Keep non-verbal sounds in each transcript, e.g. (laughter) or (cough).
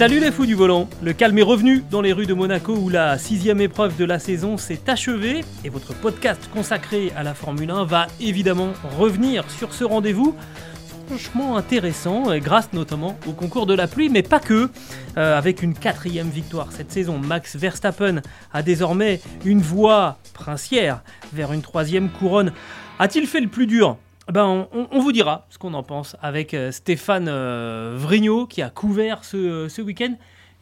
Salut les fous du volant Le calme est revenu dans les rues de Monaco où la sixième épreuve de la saison s'est achevée et votre podcast consacré à la Formule 1 va évidemment revenir sur ce rendez-vous franchement intéressant, grâce notamment au concours de la pluie, mais pas que. Euh, avec une quatrième victoire cette saison, Max Verstappen a désormais une voie princière vers une troisième couronne. A-t-il fait le plus dur? Ben, on, on vous dira ce qu'on en pense avec euh, Stéphane euh, Vrignot qui a couvert ce, ce week-end.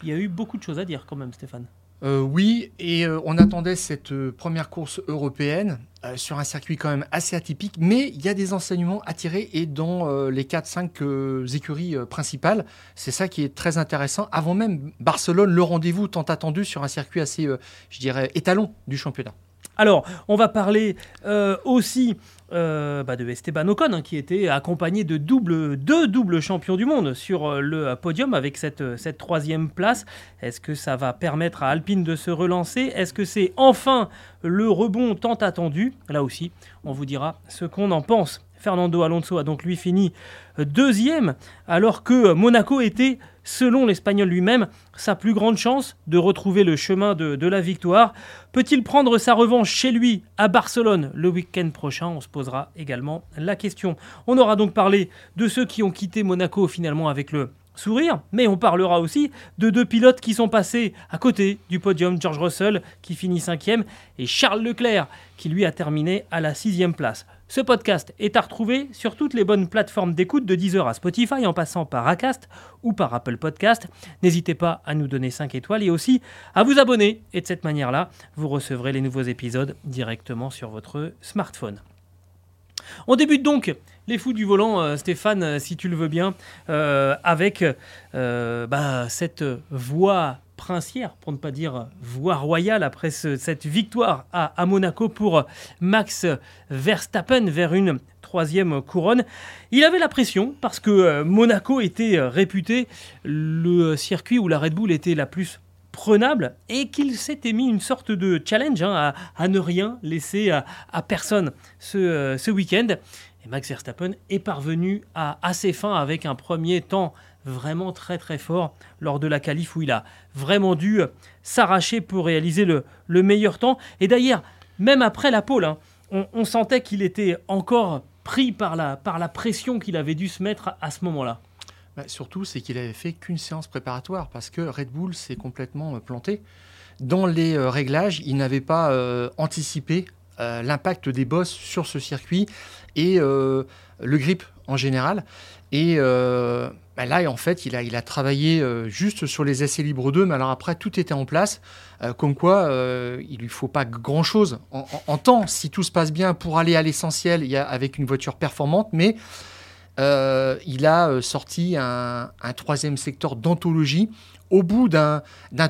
Il y a eu beaucoup de choses à dire quand même, Stéphane. Euh, oui, et euh, on attendait cette euh, première course européenne euh, sur un circuit quand même assez atypique, mais il y a des enseignements à tirer et dans euh, les 4-5 euh, écuries euh, principales, c'est ça qui est très intéressant. Avant même Barcelone, le rendez-vous tant attendu sur un circuit assez, euh, je dirais, étalon du championnat. Alors, on va parler euh, aussi euh, bah, de Esteban Ocon, hein, qui était accompagné de double, deux doubles champions du monde sur euh, le podium avec euh, cette troisième place. Est-ce que ça va permettre à Alpine de se relancer? Est-ce que c'est enfin le rebond tant attendu? Là aussi, on vous dira ce qu'on en pense. Fernando Alonso a donc lui fini euh, deuxième, alors que Monaco était, selon l'Espagnol lui-même, sa plus grande chance de retrouver le chemin de la victoire. Peut-il prendre sa revanche chez lui à Barcelone le week-end prochain? On se posera également la question. On aura donc parlé de ceux qui ont quitté Monaco finalement avec le sourire, mais on parlera aussi de deux pilotes qui sont passés à côté du podium, George Russell qui finit cinquième et Charles Leclerc qui lui a terminé à la sixième place. Ce podcast est à retrouver sur toutes les bonnes plateformes d'écoute de Deezer à Spotify en passant par Acast ou par Apple Podcast. N'hésitez pas à nous donner 5 étoiles et aussi à vous abonner et de cette manière-là, vous recevrez les nouveaux épisodes directement sur votre smartphone. On débute donc les fous du volant, euh, Stéphane, euh, si tu le veux bien, euh, avec bah, cette voie princière, pour ne pas dire voie royale, après ce- cette victoire à, Monaco pour Max Verstappen vers une troisième couronne. Il avait la pression parce que Monaco était réputé le circuit où la Red Bull était la plus prenable et qu'il s'était mis une sorte de challenge hein, à, ne rien laisser à, personne ce week-end. Max Verstappen est parvenu à, à ses fins avec un premier temps vraiment très très fort lors de la qualif où il a vraiment dû s'arracher pour réaliser le, le meilleur temps. Et d'ailleurs, même après la pole, hein, on, sentait qu'il était encore pris par la, par la pression qu'il avait dû se mettre à, ce moment-là. Bah, surtout, c'est qu'il avait fait qu'une séance préparatoire parce que Red Bull s'est complètement planté. Dans les euh, réglages, il n'avait pas euh, anticipé euh, l'impact des bosses sur ce circuit et euh, le grip en général. Et euh, bah, là, en fait, il a, il a travaillé juste sur les essais libres 2, mais alors après, tout était en place. Comme quoi, il lui faut pas grand-chose en, temps, si tout se passe bien, pour aller à l'essentiel avec une voiture performante, mais il a sorti un, troisième secteur d'anthologie au bout d'un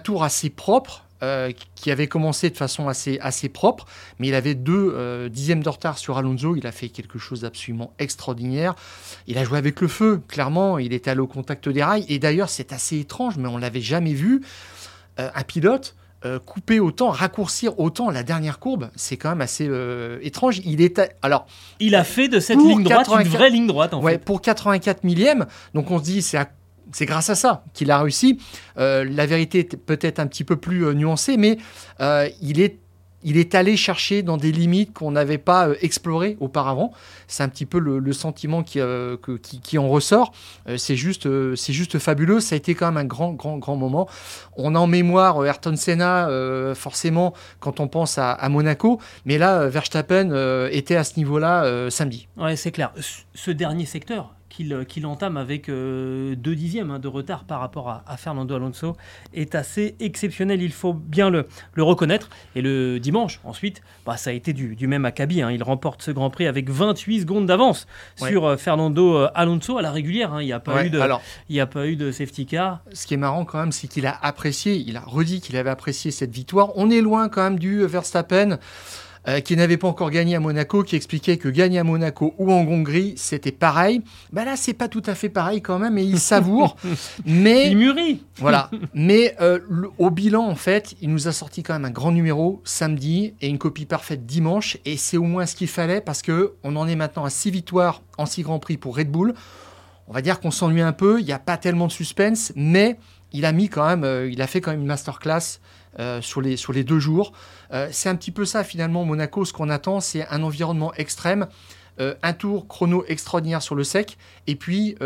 tour assez propre, euh, qui avait commencé de façon assez, assez propre, mais il avait deux euh, dixièmes de retard sur Alonso. Il a fait quelque chose d'absolument extraordinaire. Il a joué avec le feu, clairement. Il était allé au contact des rails. Et d'ailleurs, c'est assez étrange, mais on l'avait jamais vu. Euh, un pilote couper autant, raccourcir autant la dernière courbe, c'est quand même assez euh, étrange. Il était alors Il a fait de cette ligne droite 84 une vraie ligne droite en ouais, fait. pour 84 millièmes. Donc on se dit c'est à- c'est grâce à ça qu'il a réussi. Euh, la vérité est peut-être un petit peu plus euh, nuancée, mais euh, il est allé chercher dans des limites qu'on n'avait pas explorées auparavant. C'est un petit peu le, sentiment qui, en ressort. C'est juste, juste fabuleux. Ça a été quand même un grand, grand, grand moment. On a en mémoire Ayrton Senna, forcément, quand on pense à, à Monaco. Mais là, Verstappen était à ce niveau-là samedi. Ouais, c'est clair. Ce dernier secteur, qu'il qu'il entame avec euh, deux dixièmes hein, de retard par rapport à, à Fernando Alonso est assez exceptionnel, il faut bien le, le reconnaître. Et le dimanche, ensuite, bah, ça a été du, du même acabit. hein. Il remporte ce Grand Prix avec 28 secondes d'avance Ouais. sur euh, Fernando euh, Alonso à la régulière. hein. Il n'y a, pas Ouais, eu de- alors, il y a pas eu de safety car. ce qui est marrant quand même, c'est qu'il a apprécié, il a redit qu'il avait apprécié cette victoire. On est loin quand même du Verstappen euh, qui n'avait pas encore gagné à Monaco, qui expliquait que gagner à Monaco ou en Hongrie, c'était pareil. Bah là, c'est pas tout à fait pareil quand même, et il savoure. (laughs) mais Il mûrit. voilà. (laughs) Mais euh, le- au bilan, en fait, il nous a sorti quand même un grand numéro samedi et une copie parfaite dimanche. Et c'est au moins ce qu'il fallait parce que on en est maintenant à 6 victoires en 6 grands prix pour Red Bull. On va dire qu'on s'ennuie un peu. Il n'y a pas tellement de suspense, mais il a mis quand même, euh, il a fait quand même une masterclass euh, sur, les, sur les deux jours. Euh, c'est un petit peu ça finalement, Monaco. Ce qu'on attend, c'est un environnement extrême. euh, un tour chrono extraordinaire sur le sec, et puis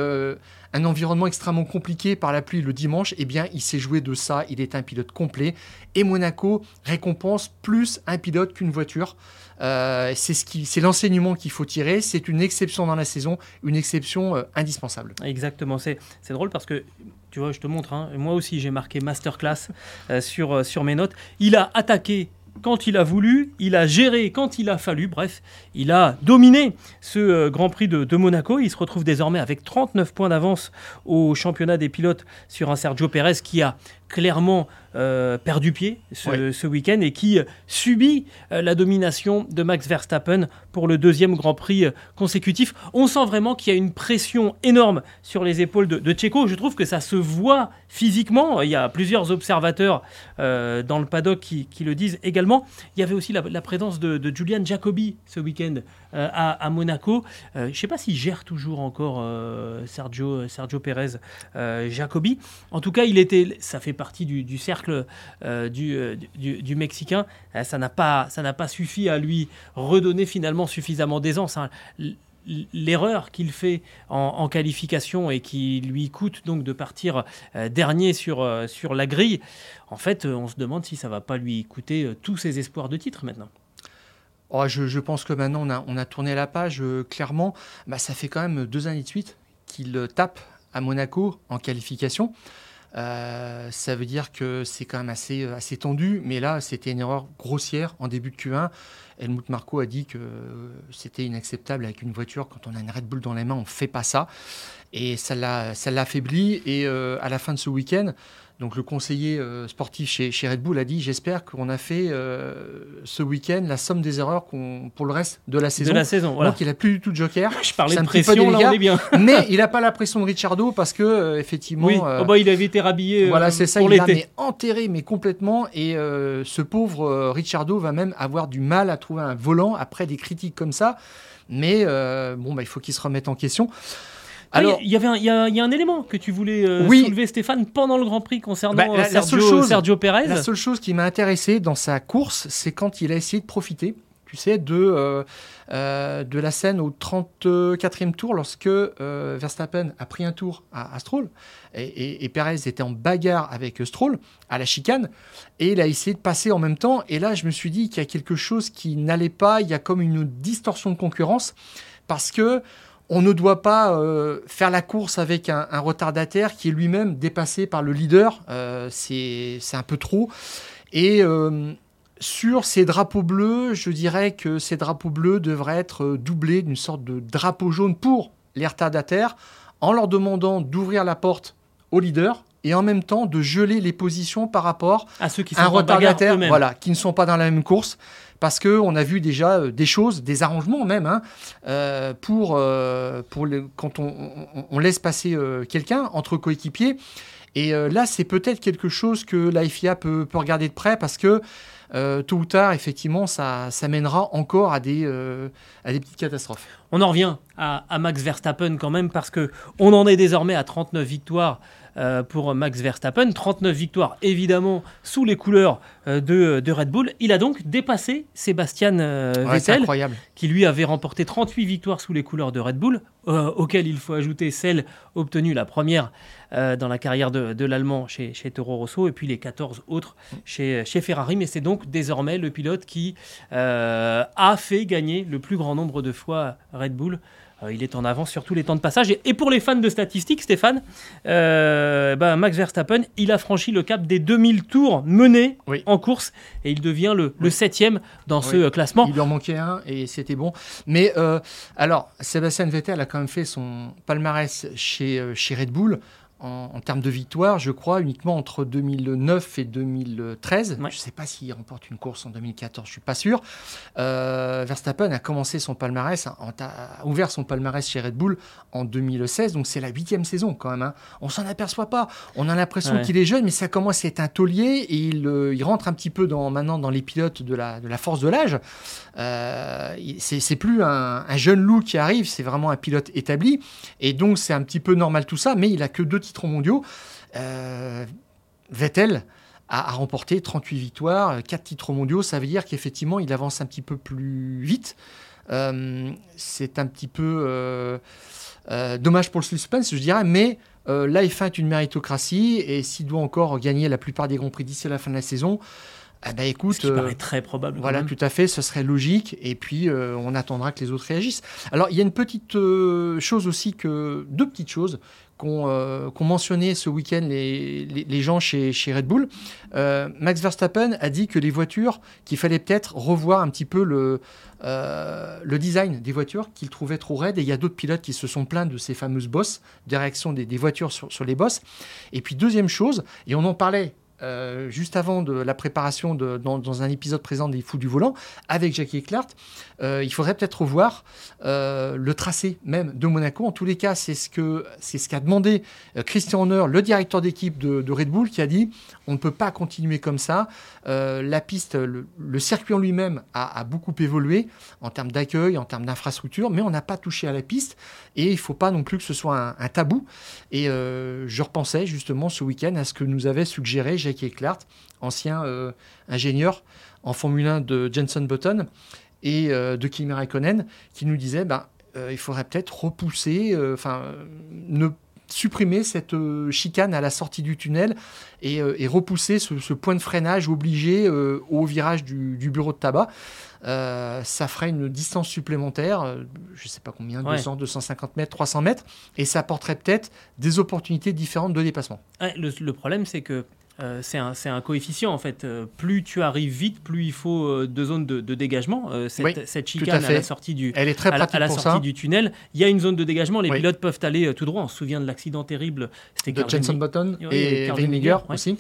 un environnement extrêmement compliqué par la pluie le dimanche, eh bien, il s'est joué de ça. Il est un pilote complet. Et Monaco récompense plus un pilote qu'une voiture. C'est ce qui, c'est l'enseignement qu'il faut tirer. C'est une exception dans la saison, une exception indispensable. Exactement, c'est drôle parce que, tu vois, je te montre, hein, moi aussi j'ai marqué masterclass euh, sur, euh, sur mes notes. Il a attaqué quand il a voulu, il a géré quand il a fallu, bref, il a dominé ce euh, Grand Prix de, de Monaco. Il se retrouve désormais avec 39 points d'avance au championnat des pilotes sur un Sergio Pérez qui a clairement euh, perdu pied ce, ce week-end et qui euh, subit euh, la domination de Max Verstappen pour le deuxième Grand Prix consécutif. On sent vraiment qu'il y a une pression énorme sur les épaules de, de Checo. Je trouve que ça se voit physiquement. Il y a plusieurs observateurs euh, dans le paddock qui, qui le disent également. Il y avait aussi la, la présence de, de Julian Jacobi ce week-end euh, à, Monaco. Euh, je ne sais pas s'il gère toujours encore euh, Sergio, Sergio Pérez Jacobi. En tout cas, il était, ça fait partie du, cercle du, du, Mexicain. Ça n'a pas, pas suffi à lui redonner finalement suffisamment d'aisance. hein. L'erreur qu'il fait en, qualification et qui lui coûte donc de partir dernier sur, sur la grille, en fait, on se demande si ça va pas lui coûter tous ses espoirs de titre maintenant. Oh, je, pense que maintenant on a, tourné la page euh, clairement. Bah, ça fait quand même deux années de suite qu'il euh, tape à Monaco en qualification. Euh, ça veut dire que c'est quand même assez, tendu, mais là c'était une erreur grossière en début de Q1. Helmut Marko a dit que c'était inacceptable avec une voiture quand on a une Red Bull dans les mains, on ne fait pas ça. Et ça l'a ça l'a affaibli. Et euh, à la fin de ce week-end, donc le conseiller euh, sportif chez, chez Red Bull a dit J'espère qu'on a fait euh, ce week-end la somme des erreurs pour le reste de la saison. De la saison, voilà. Donc il n'a plus du tout de joker. Je parlais de pression, là on est bien. (laughs) mais il n'a pas la pression de Ricciardo parce que, euh, effectivement. Oui, Oh bah, il avait été rhabillé voilà, c'est ça, pour il l'a enterré, mais complètement. Et ce pauvre Ricciardo va même avoir du mal à trouver un volant après des critiques comme ça. Mais bon, bah, il faut qu'il se remette en question. Alors, Alors, il y avait un, il y a, il y a un élément que tu voulais euh, Oui. soulever, Stéphane, pendant le Grand Prix concernant Bah, la- euh, la Sergio, seule chose- Sergio Pérez. La seule chose qui m'a intéressé dans sa course, c'est quand il a essayé de profiter, tu sais, de, euh, euh, de la scène au 34e tour, lorsque Verstappen a pris un tour à, à Stroll, et, et- et Perez était en bagarre avec Stroll à la chicane, et il a essayé de passer en même temps. Et là, je me suis dit qu'il y a quelque chose qui n'allait pas, il y a comme une distorsion de concurrence, parce que on ne doit pas euh, faire la course avec un, un retardataire qui est lui-même dépassé par le leader. Euh, c'est un peu trop. Et euh, sur ces drapeaux bleus, je dirais que ces drapeaux bleus devraient être doublés d'une sorte de drapeau jaune pour les retardataires, en leur demandant d'ouvrir la porte au leader et en même temps de geler les positions par rapport à ceux qui sont un retardataire, voilà, qui ne sont pas dans la même course, parce que on a vu déjà euh, des choses, des arrangements même, hein, euh, pour, euh, pour quand on, laisse passer quelqu'un entre coéquipiers. Et là, c'est peut-être quelque chose que la FIA peut, regarder de près, parce que tôt ou tard, effectivement, ça, ça mènera encore à des, à des petites catastrophes. On en revient à, à Max Verstappen quand même parce que on en est désormais à 39 victoires euh, pour Max Verstappen, 39 victoires évidemment sous les couleurs euh, de, de Red Bull. Il a donc dépassé Sébastien euh, Ouais, Vettel qui lui avait remporté 38 victoires sous les couleurs de Red Bull, auxquelles il faut ajouter celle obtenue la première dans la carrière de, de l'Allemand chez, chez Toro Rosso, et puis les 14 autres chez, chez Ferrari. Mais c'est donc désormais le pilote qui a fait gagner le plus grand nombre de fois Red Bull. Euh, il est en avance sur tous les temps de passage. Et, et pour les fans de statistiques, Stéphane, euh, ben, Max Verstappen, il a franchi le cap des 2000 tours menés Oui. en course et il devient le, septième dans ce Oui. euh, classement. Il lui en manquait un et c'était bon. Mais alors, Sébastien Vettel a quand même fait son palmarès chez, chez Red Bull en, en termes de victoire, je crois, uniquement entre 2009 et 2013. Ouais. Je ne sais pas s'il remporte une course en 2014, je suis pas sûr. Euh, Verstappen a commencé son palmarès, a, a ouvert son palmarès chez Red Bull en 2016, donc c'est la huitième saison quand même. hein. On s'en aperçoit pas. On a l'impression Ouais. qu'il est jeune, mais ça commence à être un taulier et il, euh, il rentre un petit peu dans, maintenant dans les pilotes de la, de la force de l'âge. Euh, c'est c'est plus un, un jeune loup qui arrive, c'est vraiment un pilote établi. Et donc, c'est un petit peu normal tout ça, mais il a que deux titres mondiaux. Euh, Vettel a, remporté 38 victoires, 4 titres mondiaux. Ça veut dire qu'effectivement, il avance un petit peu plus vite. Euh, c'est un petit peu euh, euh, dommage pour le suspense, je dirais, mais euh, la F1 est une méritocratie et s'il doit encore gagner la plupart des grands prix d'ici la fin de la saison, écoute, Ce qui euh, paraît très probable. voilà, même. tout à fait, ce serait logique. Et puis, euh, on attendra que les autres réagissent. Alors, il y a une petite euh, chose aussi, que deux petites choses qu'ont euh, mentionné ce week-end les, les, les gens chez, chez Red Bull. Max Verstappen a dit que les voitures, qu'il fallait peut-être revoir un petit peu le, le design des voitures, qu'il trouvait trop raide. Et il y a d'autres pilotes qui se sont plaints de ces fameuses bosses, des réactions des, des voitures sur, sur les bosses. Et puis, deuxième chose, et on en parlait euh, juste avant de la préparation dans, un épisode présent des Fous du Volant avec Jackie Eclart, euh, il faudrait peut-être revoir euh, le tracé même de Monaco. En tous les cas, c'est ce qu'a demandé euh, Christian Horner, le directeur d'équipe de Red Bull, qui a dit on ne peut pas continuer comme ça. Euh, la piste, le, circuit en lui-même a, beaucoup évolué en termes d'accueil, en termes d'infrastructure, mais on n'a pas touché à la piste et il ne faut pas non plus que ce soit un, tabou. Et euh, je repensais justement ce week-end à ce que nous avait suggéré Jackie Eclart, ancien euh, ingénieur en Formule 1 de Jenson Button et de Kimi Raikkonen, qui nous disait ben, il faudrait peut-être repousser, enfin, ne supprimer cette euh, chicane à la sortie du tunnel et, euh, et repousser ce, ce point de freinage obligé euh, au virage du, du bureau de tabac. Ça ferait une distance supplémentaire, je ne sais pas combien, Ouais. 200, 250 mètres, 300 mètres, et ça apporterait peut-être des opportunités différentes de dépassement. Ouais, le, le problème, c'est que euh, c'est un, coefficient en fait. Euh, plus tu arrives vite, plus il faut euh, deux zones de, de dégagement. Cette, Oui, cette à chicane à, la sortie du, Elle est très à la, pratique à la pour sortie ça. du tunnel, il y a une zone de dégagement. Les Oui. pilotes peuvent aller tout droit. On se souvient de l'accident terrible. C'était de Jenson. Button et et Carl ouais. aussi.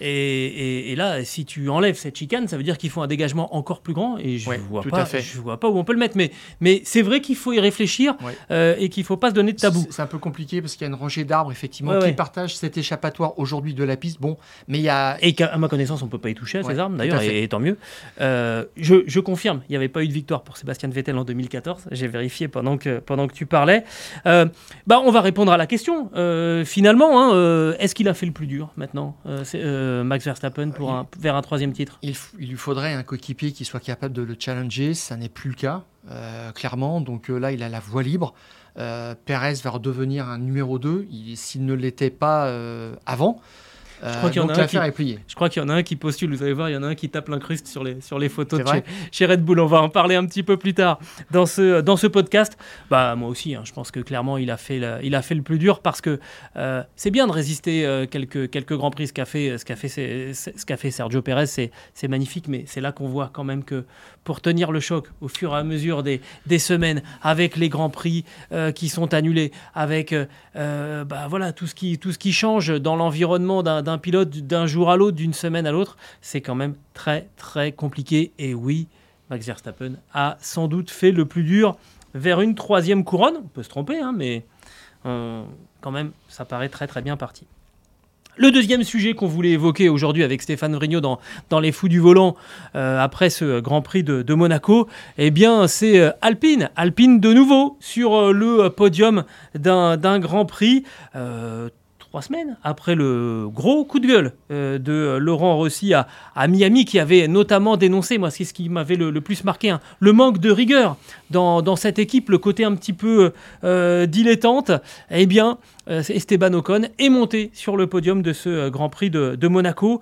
Et, et- et là, si tu enlèves cette chicane, ça veut dire qu'il faut un dégagement encore plus grand. Et je Ouais, vois pas, je vois pas où on peut le mettre. Mais, mais c'est vrai qu'il faut y réfléchir Ouais. euh, et qu'il faut pas se donner de tabou. C'est un peu compliqué parce qu'il y a une rangée d'arbres effectivement Ouais, qui ouais. partagent cet échappatoire aujourd'hui de la piste. Bon, mais il y a Et qu'à à ma connaissance, on peut pas y toucher à ces armes d'ailleurs, et, et tant mieux. Euh, je, je confirme, il n'y avait pas eu de victoire pour Sébastien Vettel en 2014. J'ai vérifié pendant que, pendant que tu parlais. Euh, bah, on va répondre à la question. Euh, finalement, hein, euh, est-ce qu'il a fait le plus dur maintenant, euh, Max Verstappen, pour Il- un, vers un troisième titre Il, lui faudrait un coéquipier qui soit capable de le challenger. Ça n'est plus le cas, euh, clairement. Donc euh, là, il a la voie libre. Perez va redevenir un numéro 2 il- s'il ne l'était pas avant. Euh, crois qu'il y en donc a un l'affaire qui- est pliée. Je crois qu'il y en a un qui postule, vous allez voir, il y en a un qui tape l'incruste sur les, sur les photos de chez, chez Red Bull. On va en parler un petit peu plus tard dans ce, dans ce podcast. Bah, moi aussi, hein, je pense que clairement, il a fait, la- il a fait le plus dur parce que euh, c'est bien de résister euh, quelques, quelques grands prix. Ce qu'a fait, ce qu'a fait, c'est- c'est- ce qu'a fait Sergio Perez, c'est, c'est magnifique, mais c'est là qu'on voit quand même que pour tenir le choc au fur et à mesure des, des semaines, avec les grands prix euh, qui sont annulés, avec bah, voilà, tout, ce qui, tout ce qui change dans l'environnement d'un, d'un pilote d'un jour à l'autre, d'une semaine à l'autre, c'est quand même très très compliqué. Et oui, Max Verstappen a sans doute fait le plus dur vers une troisième couronne. On peut se tromper, hein, mais euh, quand même, ça paraît très très bien parti. Le deuxième sujet qu'on voulait évoquer aujourd'hui avec Stéphane Vrignot dans, dans Les Fous du Volant, euh, après ce Grand Prix de, Monaco, eh bien, c'est euh, Alpine. Alpine de nouveau sur le podium d'un Grand Prix. Euh, trois semaines après le gros coup de gueule euh, de Laurent Rossi à, Miami, qui avait notamment dénoncé, moi c'est ce qui m'avait le, plus marqué, hein, le manque de rigueur dans, cette équipe, le côté un petit peu euh, dilettante, eh bien euh, Esteban Ocon est monté sur le podium de ce Grand Prix de, Monaco,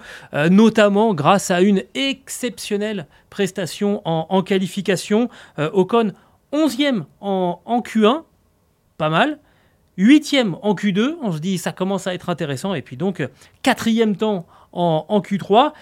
notamment grâce à une exceptionnelle prestation en, qualification. Ocon 11e en, en Q1, pas mal. Huitième en Q2, on se dit ça commence à être intéressant. Et puis donc quatrième temps en, Q3.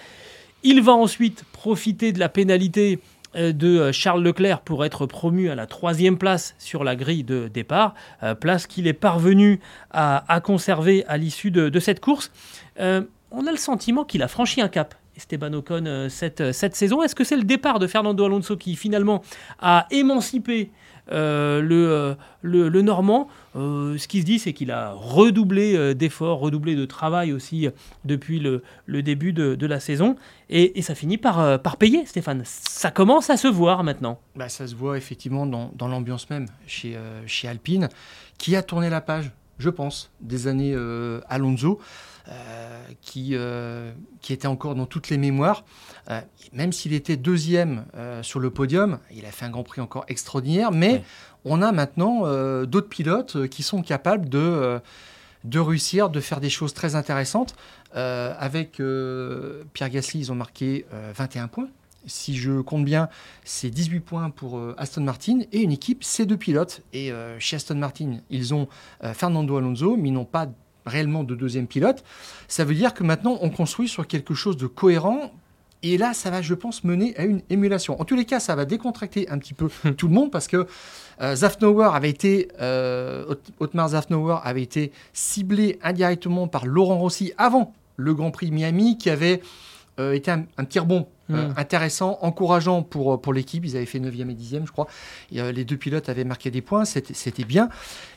Il va ensuite profiter de la pénalité euh, de euh, Charles Leclerc pour être promu à la troisième place sur la grille de départ, euh, place qu'il est parvenu à, conserver à l'issue de, cette course. on a le sentiment qu'il a franchi un cap. Esteban Ocon cette saison. Est-ce que c'est le départ de Fernando Alonso qui finalement a émancipé euh, euh, le, le, Normand, euh, ce qui se dit, c'est qu'il a redoublé d'efforts, redoublé de travail aussi depuis le, début de, la saison. Et, ça finit par, par payer, Stéphane. Ça commence à se voir maintenant. Bah, ça se voit effectivement dans, l'ambiance même chez, chez Alpine, qui a tourné la page, je pense, des années Alonso. Qui, qui était encore dans toutes les mémoires. même s'il était deuxième sur le podium, il a fait un Grand Prix encore extraordinaire, mais on a maintenant d'autres pilotes qui sont capables de, de réussir, de faire des choses très intéressantes. avec Pierre Gasly, ils ont marqué 21 points. Si je compte bien, c'est 18 points pour Aston Martin et une équipe, c'est deux pilotes. Et chez Aston Martin, ils ont Fernando Alonso, mais ils n'ont pas réellement de deuxième pilote. Ça veut dire que maintenant, on construit sur quelque chose de cohérent. Et là, ça va, je pense, mener à une émulation. En tous les cas, ça va décontracter un petit peu (laughs) tout le monde parce que euh, Zafnauer avait été, euh, Otmar Zafnauer avait été ciblé indirectement par Laurent Rossi avant le Grand Prix Miami, qui avait euh, été un, un petit rebond euh, hmm. intéressant, encourageant pour, euh, pour l'équipe. Ils avaient fait 9e et 10e, je crois. les deux pilotes avaient marqué des points, c'était bien.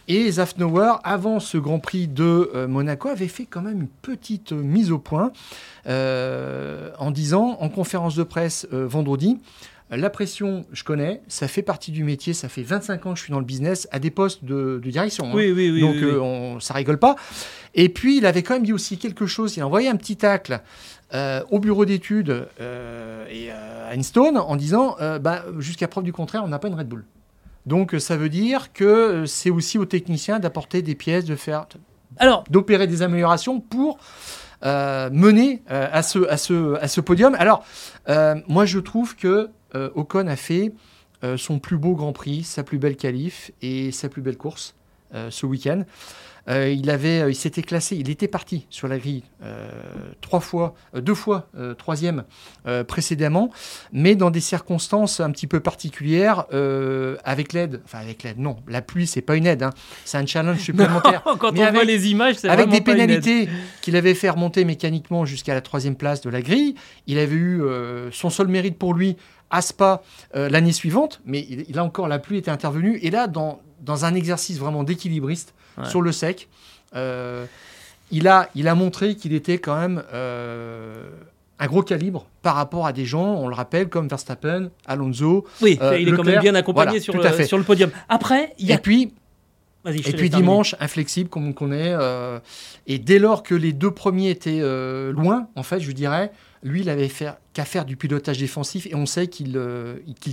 Et Zafnauer, avant ce Grand Prix de euh, Monaco, avait fait quand même une petite mise au point en disant, en conférence de presse vendredi, la pression, je connais, ça fait partie du métier, ça fait 25 ans que je suis dans le business, à des postes de, direction. Hein. Oui, oui, oui. Donc On, ça rigole pas. Et puis, il avait quand même dit aussi quelque chose, il a envoyé un petit tacle euh, au bureau d'études euh, et euh, à Einstein en disant bah, jusqu'à preuve du contraire, on n'a pas une Red Bull. Donc ça veut dire que c'est aussi aux techniciens d'apporter des pièces, de faire, alors d'opérer des améliorations pour mener à, ce, à, ce, à ce podium. Alors moi je trouve que Ocon a fait son plus beau Grand Prix, sa plus belle qualif et sa plus belle course ce week-end. Euh, il avait, euh, il s'était classé, il était parti sur la grille euh, trois fois, deux fois troisième précédemment, mais dans des circonstances un petit peu particulières, avec l'aide, enfin avec l'aide, non, la pluie c'est pas une aide, hein, c'est un challenge supplémentaire. (laughs) quand on voit les images, c'est avec des pénalités qu'il avait fait remonter mécaniquement jusqu'à la troisième place de la grille. Il avait eu son seul mérite pour lui à Spa l'année suivante, mais il, a encore la pluie était intervenue et là dans dans un exercice vraiment d'équilibriste sur le sec. Euh, il, a, il a montré qu'il était quand même euh, un gros calibre par rapport à des gens, on le rappelle, comme Verstappen, Alonso. Oui, euh, il est quand même bien accompagné sur, le, sur le podium. Après, il y a. Et puis, et puis dimanche, inflexible comme on connaît. et dès lors que les deux premiers étaient loin, en fait, je dirais, lui, il avait qu'à faire du pilotage défensif et on sait qu'il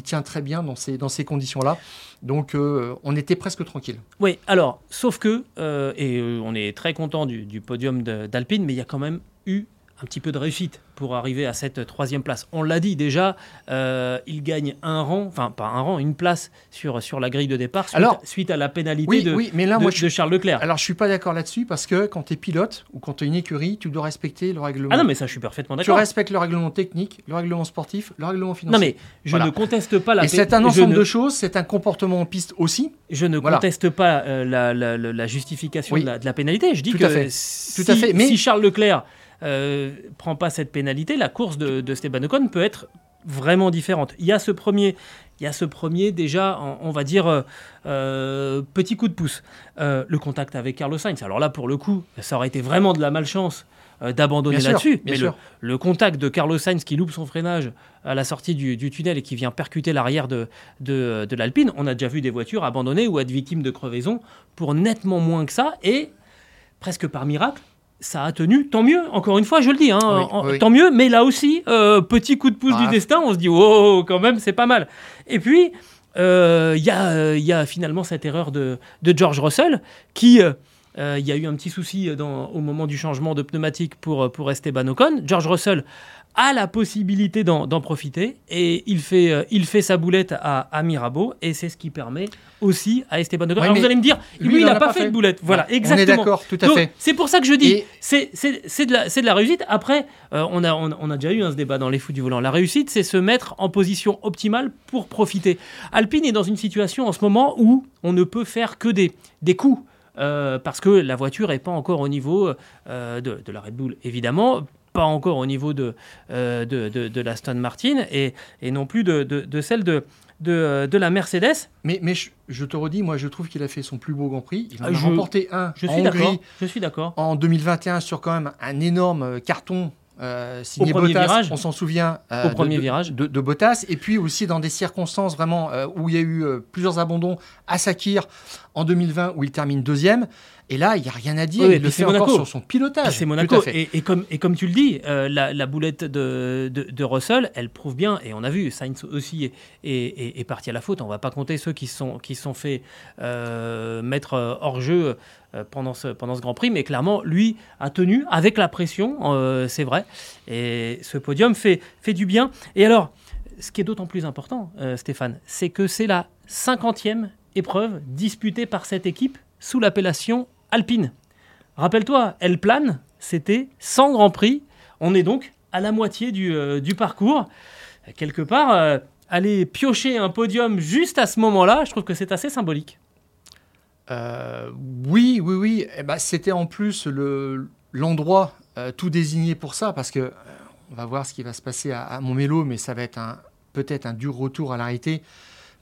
tient très bien dans ces, dans ces conditions-là. Donc euh, on était presque tranquille. Oui, alors, sauf que, euh, et euh, on est très content du, du podium d'Alpine, mais il y a quand même eu un petit peu de réussite pour arriver à cette troisième place. On l'a dit déjà, euh, il gagne un rang, enfin pas un rang, une place sur, sur la grille de départ suite, alors, suite à la pénalité de, mais là, moi, de, Charles Leclerc. Alors je suis pas d'accord là-dessus parce que quand tu es pilote ou quand tu as une écurie, tu dois respecter le règlement. Ah non mais ça je suis parfaitement d'accord. Tu respectes le règlement technique, le règlement sportif, le règlement financier. Non mais je ne conteste pas la... Et c'est un ensemble de choses, c'est un comportement en piste aussi. Je ne conteste pas euh, la, la, justification de, la, pénalité. Je dis que Si, Tout à fait. Mais... si Charles Leclerc euh, prend pas cette pénalité, la course de, de Esteban Ocon peut être vraiment différente. Il y a ce premier, il y a ce premier déjà, on, va dire, euh, euh, petit coup de pouce. le contact avec Carlos Sainz. Alors là, pour le coup, ça aurait été vraiment de la malchance d'abandonner là-dessus. Mais le, contact de Carlos Sainz qui loupe son freinage à la sortie du, tunnel et qui vient percuter l'arrière de, de, de l'Alpine, on a déjà vu des voitures abandonnées ou être victimes de crevaison pour nettement moins que ça. Et presque par miracle, ça a tenu, tant mieux, encore une fois, je le dis, hein, Oui, en- oui. tant mieux, mais là aussi, euh, petit coup de pouce Ah. du destin, on se dit, oh, quand même, c'est pas mal. Et puis, euh, il y, a, euh, il y a finalement cette erreur de, de George Russell, qui, euh, euh, il y a eu un petit souci dans- au moment du changement de pneumatique pour, pour Esteban Ocon. George Russell a la possibilité d'en profiter, et il fait, euh, il fait sa boulette à, à Mirabeau, et c'est ce qui permet aussi à Esteban Ocon. Ouais, Alors vous allez me dire, lui, lui, il n'a pas pas fait de boulette. Voilà, On est exactement. d'accord, tout à Donc, fait. C'est pour ça que je dis, Et- c'est de, la- de la réussite. Après, euh, on, a, on, on a déjà eu hein, ce débat dans les fous du volant. La réussite, c'est se mettre en position optimale pour profiter. Alpine est dans une situation en ce moment où on ne peut faire que des, des coups. euh, parce que la voiture n'est pas encore au niveau euh, de, de la Red Bull, évidemment, pas encore au niveau de, euh, de, de, de l'Aston Martin et, et non plus de, de, celle de, de, de la Mercedes. Mais, mais je, je te redis, moi, je trouve qu'il a fait son plus beau Grand Prix. Il en a je- remporté un Je en suis. Hongrie Je suis d'accord. en 2021 sur quand même un énorme euh, carton euh, signé Au premier Bottas. virage. On s'en souvient. euh, Au premier de, virage. De, de Bottas. Et puis aussi dans des circonstances vraiment euh, où il y a eu euh, plusieurs abandons à Sakir en 2020 où il termine deuxième. Et là, il n'y a rien à dire. Oui, il le encore Monaco. sur son pilotage. C'est Monaco. Et, et comme, et comme tu le dis, euh, la, la boulette de, de, de Russell, elle prouve bien, et on a vu, Sainz aussi est, est- est- est parti à la faute. On va pas compter ceux qui se sont, qui sont fait euh, mettre hors jeu euh, pendant, ce, pendant ce Grand Prix, mais clairement, lui a tenu avec la pression, euh, c'est vrai. Et ce podium fait, fait du bien. Et alors, ce qui est d'autant plus important, Stéphane, c'est que c'est la 50e épreuve disputée par cette équipe sous l'appellation Alpine. Rappelle-toi, Elle plane, c'était 100 Grands Prix. On est donc à la moitié du, euh, parcours. Quelque part, euh, aller piocher un podium juste à ce moment-là, je trouve que c'est assez symbolique. Euh, oui, oui, oui. Eh ben, C'était en plus le- l'endroit tout désigné pour ça, parce que on va voir ce qui va se passer à, à Montmélo, mais ça va être peut-être un dur retour à l'arrêté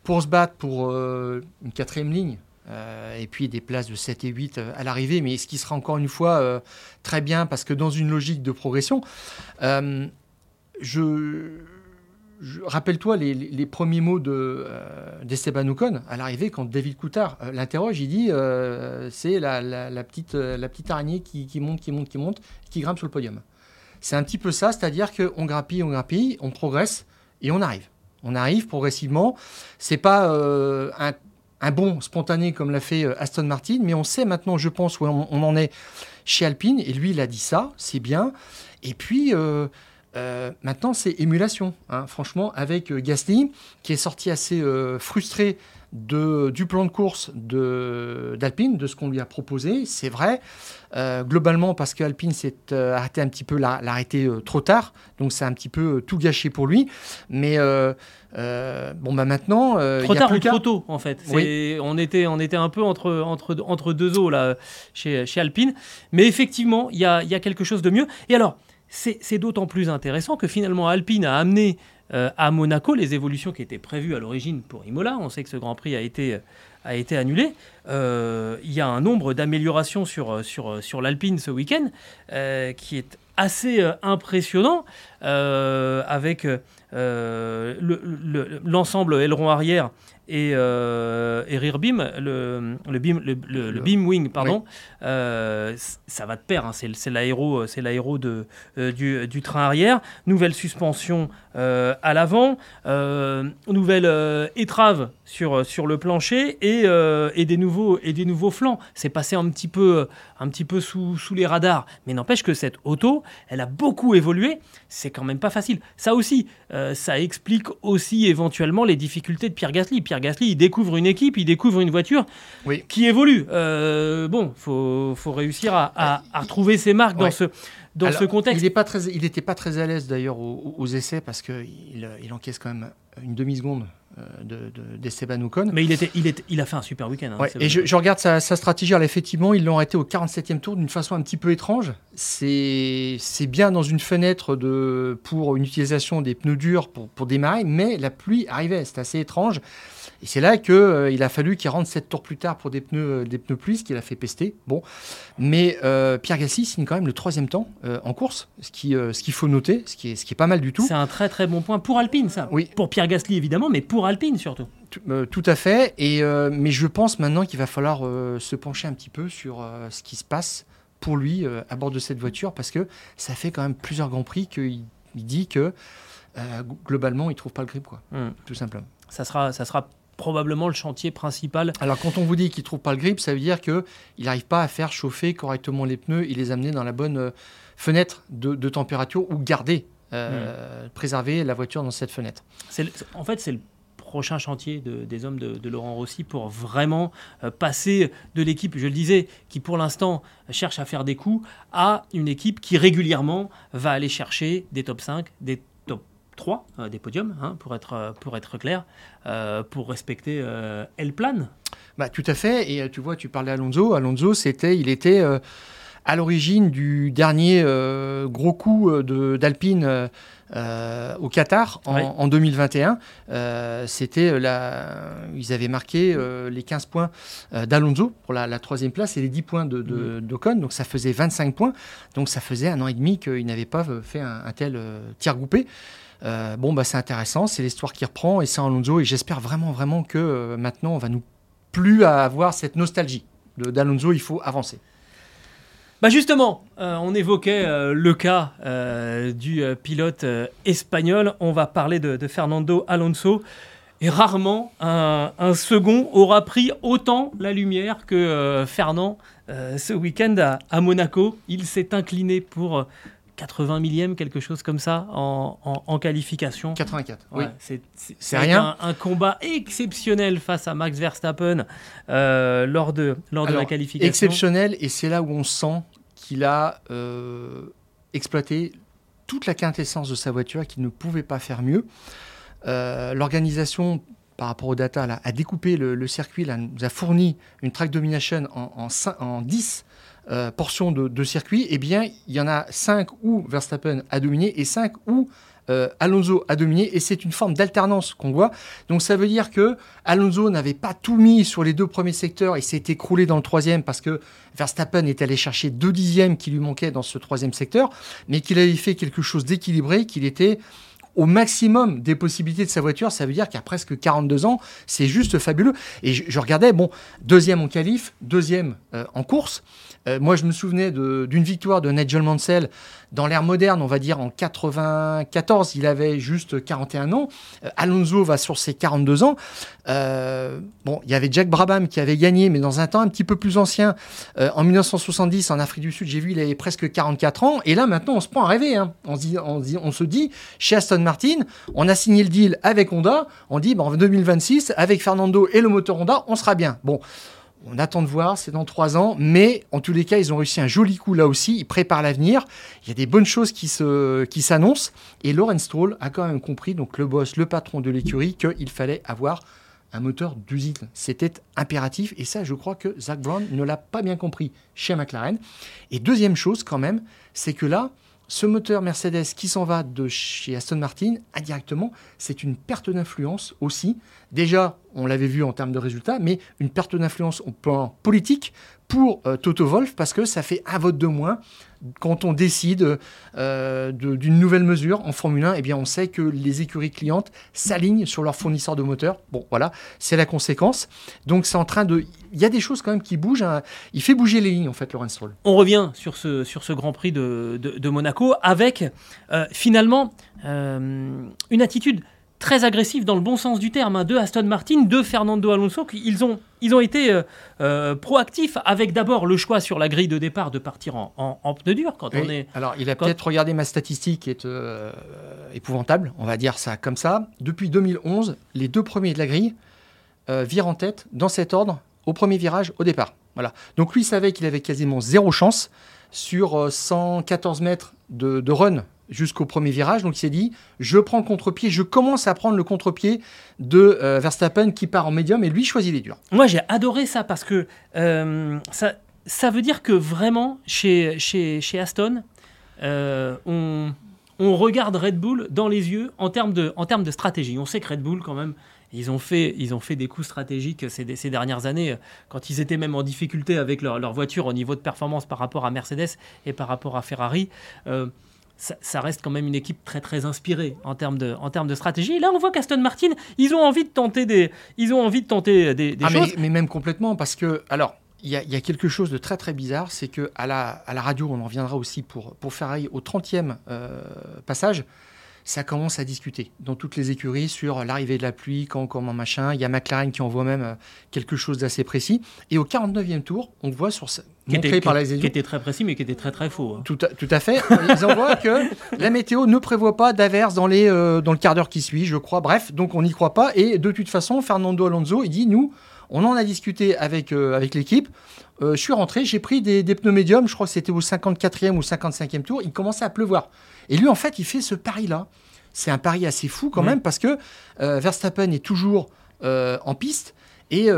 pour se battre pour une quatrième ligne. Euh, et puis des places de 7 et 8 euh, à l'arrivée, mais ce qui sera encore une fois euh, très bien, parce que dans une logique de progression, je, rappelle-toi les, les- premiers mots de, d'Esteban Ocon à l'arrivée quand David Coutard l'interroge. Il dit c'est la, la- petite, la petite araignée qui, qui monte, qui monte, qui monte, qui grimpe sur le podium. C'est un petit peu ça, c'est-à-dire qu'on grappille, on grappille, on progresse et on arrive. On arrive progressivement. C'est pas un, un bond spontané comme l'a fait euh, Aston Martin, mais on sait maintenant, je pense, où on, en est chez Alpine. Et lui, il a dit ça, c'est bien. Et puis. euh, euh, maintenant, c'est émulation. hein. Franchement, avec Gasly, qui est sorti assez frustré de, du plan de course de- d'Alpine, de, ce qu'on lui a proposé, c'est vrai. Euh, globalement, parce qu'Alpine s'est euh, arrêté un petit peu, l'a l'a arrêté euh, trop tard, donc c'est un petit peu tout gâché pour lui. Mais bon, bah maintenant, Trop il y a tard plus ou trop tôt, en fait. Oui. On, était, on était un peu entre, entre, entre deux eaux là, chez, chez Alpine. Mais effectivement, il y a, il y a quelque chose de mieux. Et alors, c'est d'autant plus intéressant que finalement, Alpine a amené euh, à Monaco les évolutions qui étaient prévues à l'origine pour Imola. On sait que ce Grand Prix a été, a été annulé. Euh, Il y a un nombre d'améliorations sur, sur, sur l'Alpine ce week-end euh, qui est assez euh, impressionnant euh, avec euh, le- le- l'ensemble aileron arrière et, euh, et rear beam, le, le beam, le, le- le beam wing, pardon, euh, ça va de pair. hein, c'est c'est l'aéro, c'est l'aéro de euh, du, du train arrière. Nouvelle suspension euh, à l'avant, euh, nouvelle euh, étrave sur sur le plancher et, euh, et des nouveaux et des nouveaux flancs. C'est passé un petit peu un petit peu sous, sous les radars, mais n'empêche que cette auto, elle a beaucoup évolué. C'est quand même pas facile. Ça aussi, euh, ça explique aussi éventuellement les difficultés de Pierre Gasly. Pierre Gasly, il découvre une équipe, il découvre une voiture Oui. qui évolue. Euh, bon, faut, faut réussir à, à- à retrouver ses marques dans ce, dans Alors, ce contexte. Il n'est pas très, il n'était pas très à l'aise d'ailleurs aux, aux essais parce qu'il il encaisse quand même une demi-seconde euh, de, de- d'Esteban Ocon. Mais il, était, il, était, il a fait un super week-end. hein, Ouais, et je, regarde sa, sa stratégie. Alors, effectivement, ils l'ont arrêté au 47e tour d'une façon un petit peu étrange. C'est bien dans une fenêtre de, pour une utilisation des pneus durs pour, pour démarrer, mais la pluie arrivait. C'est assez étrange. Et c'est là qu'il il a fallu qu'il rentre 7 tours plus tard pour des pneus, euh, des pneus pluie, ce qui l'a fait pester. Bon. Mais euh, Pierre Gasly signe quand même le troisième temps euh, en course, ce qu'il euh, ce qu'il faut noter, ce qui, est, ce qui est pas mal du tout. C'est un très très bon point pour Alpine, ça. Oui. Pour Pierre Gasly, évidemment, mais pour Alpine surtout. Tout, euh, tout à fait. Et, euh, mais je pense maintenant qu'il va falloir euh, se pencher un petit peu sur ce qui se passe pour lui à bord de cette voiture parce que ça fait quand même plusieurs grands prix qu'il il dit que globalement il trouve pas le grip quoi, Hmm. tout simplement. Ça sera, ça sera probablement le chantier principal. Alors quand on vous dit qu'il trouve pas le grip, ça veut dire que il n'arrive pas à faire chauffer correctement les pneus et les amener dans la bonne fenêtre de, de température ou garder, euh, préserver la voiture dans cette fenêtre. Le- en fait, c'est le prochain chantier de- des hommes de, Laurent Rossi pour vraiment euh, passer de l'équipe, je le disais, qui pour l'instant cherche à faire des coups, à une équipe qui régulièrement va aller chercher des top 5, des top 3, euh, des podiums, hein, pour, être, euh, pour être clair, pour respecter euh, El. Bah, tout à fait. Et tu vois, tu parlais d'Alonso. Alonso, c'était, il était à l'origine du dernier euh, gros coup euh, de- d'Alpine euh, au Qatar en, Ouais. en 2021. Euh, c'était ils avaient marqué les 15 points d'Alonso pour la, la troisième place et les 10 points de, de- d'Ocon. Donc ça faisait 25 points. Donc ça faisait un an et demi qu'il n'avait pas fait un, un tel tir groupé. Bon, bah, c'est intéressant, c'est l'histoire qui reprend et c'est Alonso. Et j'espère vraiment, vraiment que maintenant, on va nous plus à avoir cette nostalgie de- d'Alonso. Il faut avancer. Bah justement, euh, on évoquait euh, le cas euh, du pilote espagnol. On va parler de, Fernando Alonso. Et rarement un, second aura pris autant la lumière que Fernand ce week-end à, Monaco. Il s'est incliné pour 80 millième, quelque chose comme ça, en, en- en qualification. 84. Ouais, Oui. c'est rien. Un, un combat exceptionnel face à Max Verstappen euh, lors de, lors de la qualification. Exceptionnel. Et c'est là où on sent qu'il a euh, exploité toute la quintessence de sa voiture, qu'il ne pouvait pas faire mieux. Euh, L'organisation, par rapport aux data, là, a découpé le, le circuit, là, nous a fourni une track domination en, en, en 10 euh, portions de, de circuit. Eh bien, il y en a 5 où Verstappen a dominé et 5 où euh, Alonso a dominé. Et c'est une forme d'alternance qu'on voit. Donc ça veut dire que Alonso n'avait pas tout mis sur les deux premiers secteurs et s'est écroulé dans le troisième parce que Verstappen est allé chercher deux dixièmes qui lui manquaient dans ce troisième secteur, mais qu'il avait fait quelque chose d'équilibré, qu'il était au maximum des possibilités de sa voiture. Ça veut dire qu'à presque 42 ans, c'est juste fabuleux. Et je, regardais, bon, deuxième en qualif, deuxième euh, en course. Euh, moi, je me souvenais d'une victoire de Nigel Mansell dans l'ère moderne, on va dire en 94, il avait juste 41 ans. Euh, Alonso va sur ses 42 ans. Euh, bon, il y avait Jack Brabham qui avait gagné, mais dans un temps un petit peu plus ancien. Euh, en 1970, en Afrique du Sud, j'ai vu, il avait presque 44 ans. Et là, maintenant, on se prend à rêver. hein. On, se dit, chez Aston Martin, on a signé le deal avec Honda. On dit, bah, en 2026, avec Fernando et le moteur Honda, on sera bien. Bon. On attend de voir, c'est dans trois ans, mais en tous les cas, ils ont réussi un joli coup là aussi. Ils préparent l'avenir. Il y a des bonnes choses qui se, qui s'annoncent. Et Lawrence Stroll a quand même compris, donc le boss, le patron de l'écurie, qu'il fallait avoir un moteur d'usine. C'était impératif. Et ça, je crois que Zach Brown ne l'a pas bien compris chez McLaren. Et deuxième chose, quand même, c'est que là, ce moteur Mercedes qui s'en va de chez Aston Martin, indirectement, c'est une perte d'influence aussi. Déjà, on l'avait vu en termes de résultats, mais une perte d'influence au plan politique pour euh, Toto Wolff parce que ça fait un vote de moins quand on décide euh, d'une nouvelle mesure en Formule 1. Eh bien, on sait que les écuries clientes s'alignent sur leurs fournisseurs de moteurs. Bon, voilà, c'est la conséquence. Donc, c'est en train de. Il y a des choses quand même qui bougent. hein. Il fait bouger les lignes, en fait, Laurent Stroll. On revient sur ce, sur ce Grand Prix de, de- de Monaco avec euh, finalement euh, une attitude très agressive dans le bon sens du terme hein, de Aston Martin, de Fernando Alonso. Ils ont, ils ont été euh, euh, proactifs avec d'abord le choix sur la grille de départ de partir en, en, en pneu dur quand on est... Alors, il a quand- peut-être regardé ma statistique qui est euh, épouvantable, on va dire ça comme ça. Depuis 2011, les deux premiers de la grille virent en tête dans cet ordre au premier virage au départ. Voilà. Donc lui savait qu'il avait quasiment zéro chance sur euh, 114 mètres de, de run jusqu'au premier virage. Donc il s'est dit, je prends le contre-pied, je commence à prendre le contre-pied de euh, Verstappen qui part en médium et lui choisit les durs. Moi, j'ai adoré ça parce que euh, ça, ça veut dire que vraiment, chez, chez, chez Aston, euh, on, on regarde Red Bull dans les yeux en termes, de, en termes de stratégie. On sait que Red Bull, quand même, ils ont fait, ils ont fait des coups stratégiques ces, dernières années, quand ils étaient même en difficulté avec leur voiture au niveau de performance par rapport à Mercedes et par rapport à Ferrari. Ça, ça reste quand même une équipe très très inspirée en termes de, en termes de stratégie. Et là, on voit qu'Aston Martin, ils ont envie de tenter des, ils ont envie de tenter des, des Ah, choses. mais, mais même complètement, parce que, alors, il y, a, il y a quelque chose de très très bizarre, c'est que à la, à la radio, on en reviendra aussi pour, pour Ferrari au 30e euh, passage, ça commence à discuter dans toutes les écuries sur l'arrivée de la pluie, quand, comment, machin. Il y a McLaren qui envoie même euh, quelque chose d'assez précis. Et au 49e tour, on voit sur ça, Qui était, par qui- les éditions- qui était très précis, mais qui était très très faux. hein. tout à, tout à fait. Ils envoient que la météo ne prévoit pas d'averse dans, les, euh, dans le quart d'heure qui suit, je crois. Bref, donc on n'y croit pas. Et de toute façon, Fernando Alonso, il dit nous, on en a discuté avec, euh, avec l'équipe. Euh, je suis rentré, j'ai pris des, des pneus médiums. Je crois que c'était au 54e ou 55e tour. Il commençait à pleuvoir. Et lui, en fait, il fait ce pari-là. C'est un pari assez fou quand même parce que euh, Verstappen est toujours en piste et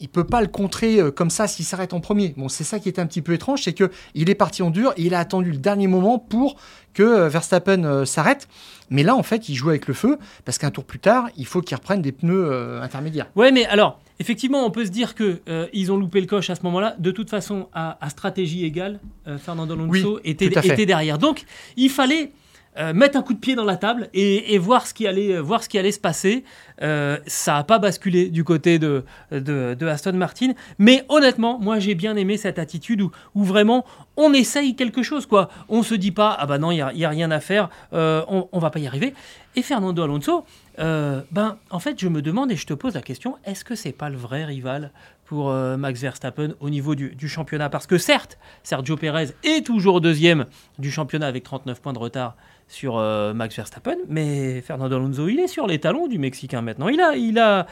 il peut pas le contrer comme ça s'il s'arrête en premier. Bon, c'est ça qui est un petit peu étrange, c'est que il est parti en dur et il a attendu le dernier moment pour que Verstappen s'arrête. Mais là, en fait, il joue avec le feu parce qu'un tour plus tard, il faut qu'il reprenne des pneus intermédiaires. Ouais, mais alors, effectivement, on peut se dire que euh, ils ont loupé le coche à ce moment-là. De toute façon, à, à stratégie égale, euh, Fernando Alonso Oui, était, était derrière. Donc, il fallait euh, mettre un coup de pied dans la table et, voir, ce qui allait, euh, voir se passer. Euh, ça n'a pas basculé du côté de, de, Aston Martin. Mais honnêtement, moi, j'ai bien aimé cette attitude où, où vraiment on essaye quelque chose. quoi. On se dit pas, ah bah non, il n'y a, rien à faire, on, on va pas y arriver. Et Fernando Alonso, ben, en fait, je me demande et je te pose la question est-ce que c'est pas le vrai rival pour Max Verstappen au niveau du, du championnat? Parce que certes, Sergio Perez est toujours deuxième du championnat avec 39 points de retard sur euh, Max Verstappen, mais Fernando Alonso, il est sur les talons du Mexicain maintenant. Il a, il a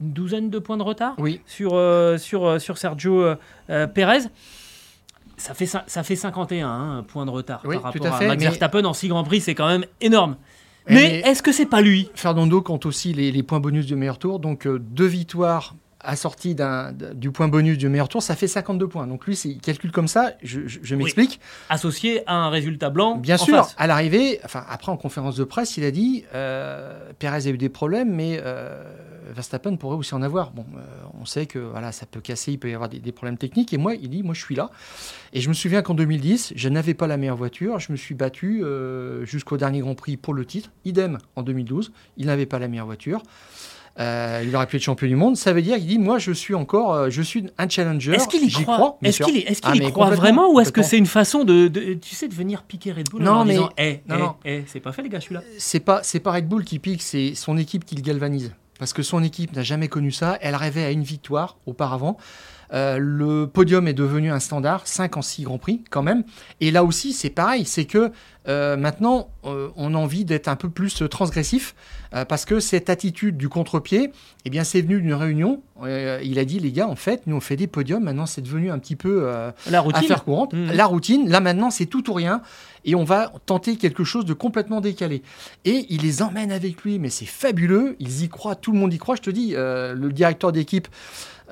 une douzaine de points de retard Oui. sur, euh, sur, euh, sur Sergio euh, Perez. Ça fait, ça fait 51 hein, points de retard Oui, par rapport à Max mais- Verstappen en 6 Grands Prix, c'est quand même énorme. Eh, Mais mais- est-ce que c'est pas lui? Fernando compte aussi les, les points bonus du meilleur tour. Donc, deux victoires d- du point bonus du meilleur tour, ça fait 52 points. Donc, lui, il calcule comme ça. Je, je- je m'explique. associé à un résultat blanc Bien en sûr, face. à l'arrivée, enfin après en conférence de presse, il a dit euh, Perez a eu des problèmes, mais euh, Verstappen pourrait aussi en avoir. Bon, euh, on sait que voilà, ça peut casser, il peut y avoir des, des problèmes techniques. Et moi, il dit, moi, je suis là. Et je me souviens qu'en 2010, je n'avais pas la meilleure voiture. Je me suis battu euh, jusqu'au dernier Grand Prix pour le titre. Idem en 2012, il n'avait pas la meilleure voiture. Euh, il aurait pu être champion du monde. Ça veut dire, il dit, moi, je suis encore, euh, je suis un challenger. Est-ce qu'il y croit, Est-ce sûr. qu'il y, qu'il Ah, croit vraiment ou est-ce que c'est une façon de, de- tu sais, de venir piquer Red Bull Non, en mais- disant, eh, non, eh, non. eh, c'est pas fait les gars, celui-là. c'est pas c'est pas Red Bull qui pique, c'est son équipe qui le galvanise. Parce que son équipe n'a jamais connu ça. Elle rêvait à une victoire auparavant. Euh, le podium est devenu un standard, 5 en 6 Grands Prix quand même. Et là aussi, c'est pareil, c'est que euh, maintenant, euh, on a envie d'être un peu plus transgressif, parce que cette attitude du contre-pied, eh bien, c'est venu d'une réunion. Il a dit, les gars, en fait, nous, on fait des podiums, maintenant, c'est devenu un petit peu... La routine. affaire courante. Mhm. La routine, là maintenant, c'est tout ou rien. Et on va tenter quelque chose de complètement décalé. Et il les emmène avec lui, mais c'est fabuleux. Ils y croient, tout le monde y croit. Je te dis, le directeur d'équipe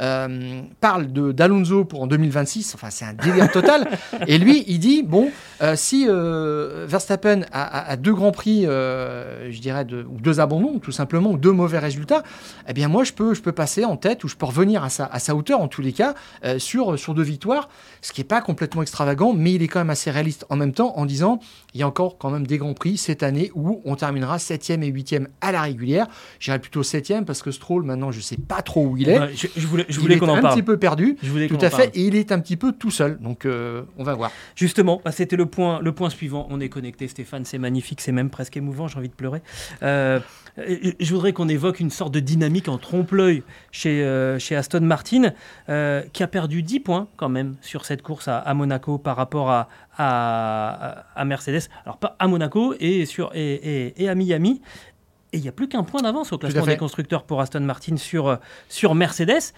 euh, parle d'Alonso pour en 2026. Enfin, c'est un délire total. Et lui, il dit bon, euh, si euh, Verstappen a, deux grands prix, euh, je dirais, ou deux abandons, tout simplement, ou deux mauvais résultats, eh bien, moi, je peux, je peux passer en tête ou je peux revenir à sa, hauteur, en tous les cas, sur, sur deux victoires. Ce qui n'est pas complètement extravagant, mais il est quand même assez réaliste en même temps en disant il y a encore quand même des grands prix cette année où on terminera 7e et 8e à la régulière. J'irai plutôt 7e parce que Stroll, maintenant, je ne sais pas trop où il est. Ouais, je, je voulais, je Il voulais est qu'on en un parle. petit peu perdu. Je voulais Tout qu'on en à fait. parle. Et il est un petit peu tout seul. Donc, euh, on va voir. Justement, bah, c'était le point, le point suivant. On est connecté, Stéphane, c'est magnifique, c'est même presque émouvant, j'ai envie de pleurer. Euh, je voudrais qu'on évoque une sorte de dynamique en trompe-l'œil chez, euh, chez Aston Martin, qui a perdu 10 points quand même sur cette course à, à Monaco par rapport à, à, à Mercedes. Alors, pas à Monaco et, sur, et, et- et à Miami. Et il n'y a plus qu'un point d'avance au classement des constructeurs pour Aston Martin sur, euh, sur Mercedes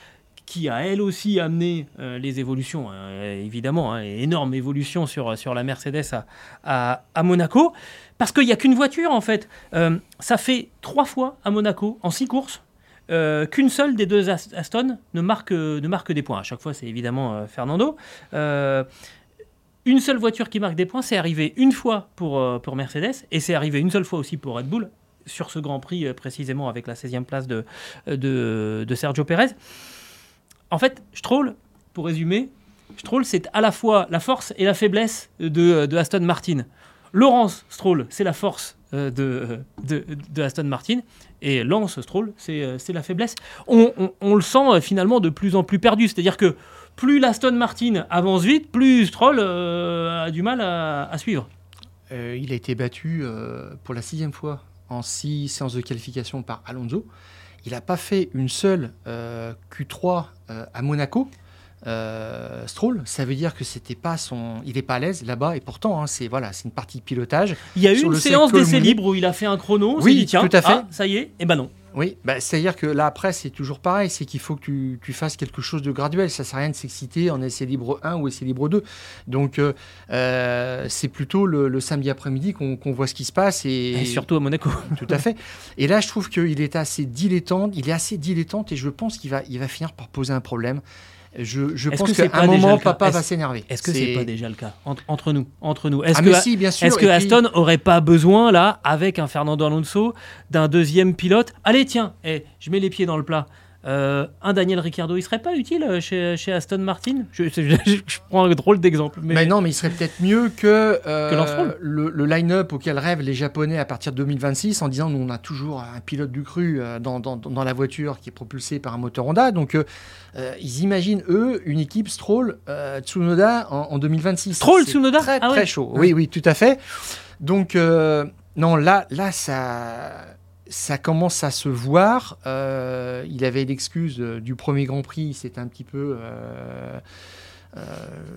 qui a elle aussi amené euh, les évolutions, euh, évidemment, hein, énorme évolution sur, sur la Mercedes à, à, à Monaco, parce qu'il n'y a qu'une voiture en fait. Euh, ça fait trois fois à Monaco, en six courses, qu'une seule des deux Ast- Aston ne marque, ne marque des points. À chaque fois, c'est évidemment Fernando. Euh, une seule voiture qui marque des points, c'est arrivé une fois pour, euh, pour Mercedes, et c'est arrivé une seule fois aussi pour Red Bull, sur ce Grand Prix euh, précisément avec la 16e place de, de, de Sergio Pérez. En fait, Stroll, pour résumer, Stroll, c'est à la fois la force et la faiblesse de, de Aston Martin. Laurence Stroll, c'est la force euh, de, de, Aston Martin. Et Lance Stroll, c'est euh, la faiblesse. On, on- le sent euh, finalement de plus en plus perdu. C'est-à-dire que plus l'Aston Martin avance vite, plus Stroll euh, a du mal à, suivre. Euh, il a été battu euh, pour la sixième fois en six séances de qualification par Alonso. Il n'a pas fait une seule euh, Q3 euh, à Monaco. Euh, Stroll, ça veut dire que c'était pas son, il n'est pas à l'aise là-bas et pourtant hein, c'est voilà, c'est une partie de pilotage. Il y a eu une séance d'essai libre où il a fait un chrono. on Oui, dit, tiens, tout à fait. ah, ça y est, et ben non. Oui, bah, c'est-à-dire que là, après, c'est toujours pareil. C'est qu'il faut que tu, tu fasses quelque chose de graduel. Ça ne sert à rien de s'exciter en essai libre 1 ou essai libre 2. Donc, euh, euh, c'est plutôt le, le samedi après-midi qu'on voit ce qui se passe. Et, Et surtout à Monaco. (laughs) Tout à fait. Et là, je trouve qu'il est assez dilettante. Il est assez dilettante et je pense qu'il va, il va finir par poser un problème. Je, pense qu'à un moment, papa va s'énerver. Est-ce que c'est pas déjà le cas entre, entre nous, entre nous Est-ce Ah, que, mais si, bien sûr. est-ce que Et puis- Aston aurait pas besoin là, avec un Fernando Alonso, d'un deuxième pilote? Allez, tiens, eh, je mets les pieds dans le plat. Euh, un Daniel Ricciardo, il serait pas utile euh, chez, chez Aston Martin? Je, (laughs) je- je prends un drôle d'exemple. Mais... Mais non, mais il serait peut-être mieux que, euh, Que le, le line-up auquel rêvent les Japonais à partir de 2026 en disant nous on a toujours un pilote du cru dans, dans- dans la voiture qui est propulsé par un moteur Honda. Donc euh, ils imaginent eux une équipe Stroll Tsunoda en, en 2026. Stroll, Tsunoda? Très Ah très ouais. chaud. Oui oui tout à fait. Donc non là là ça ça commence à se voir. Euh, il avait l'excuse euh, du premier Grand Prix, il s'était un petit peu euh, euh,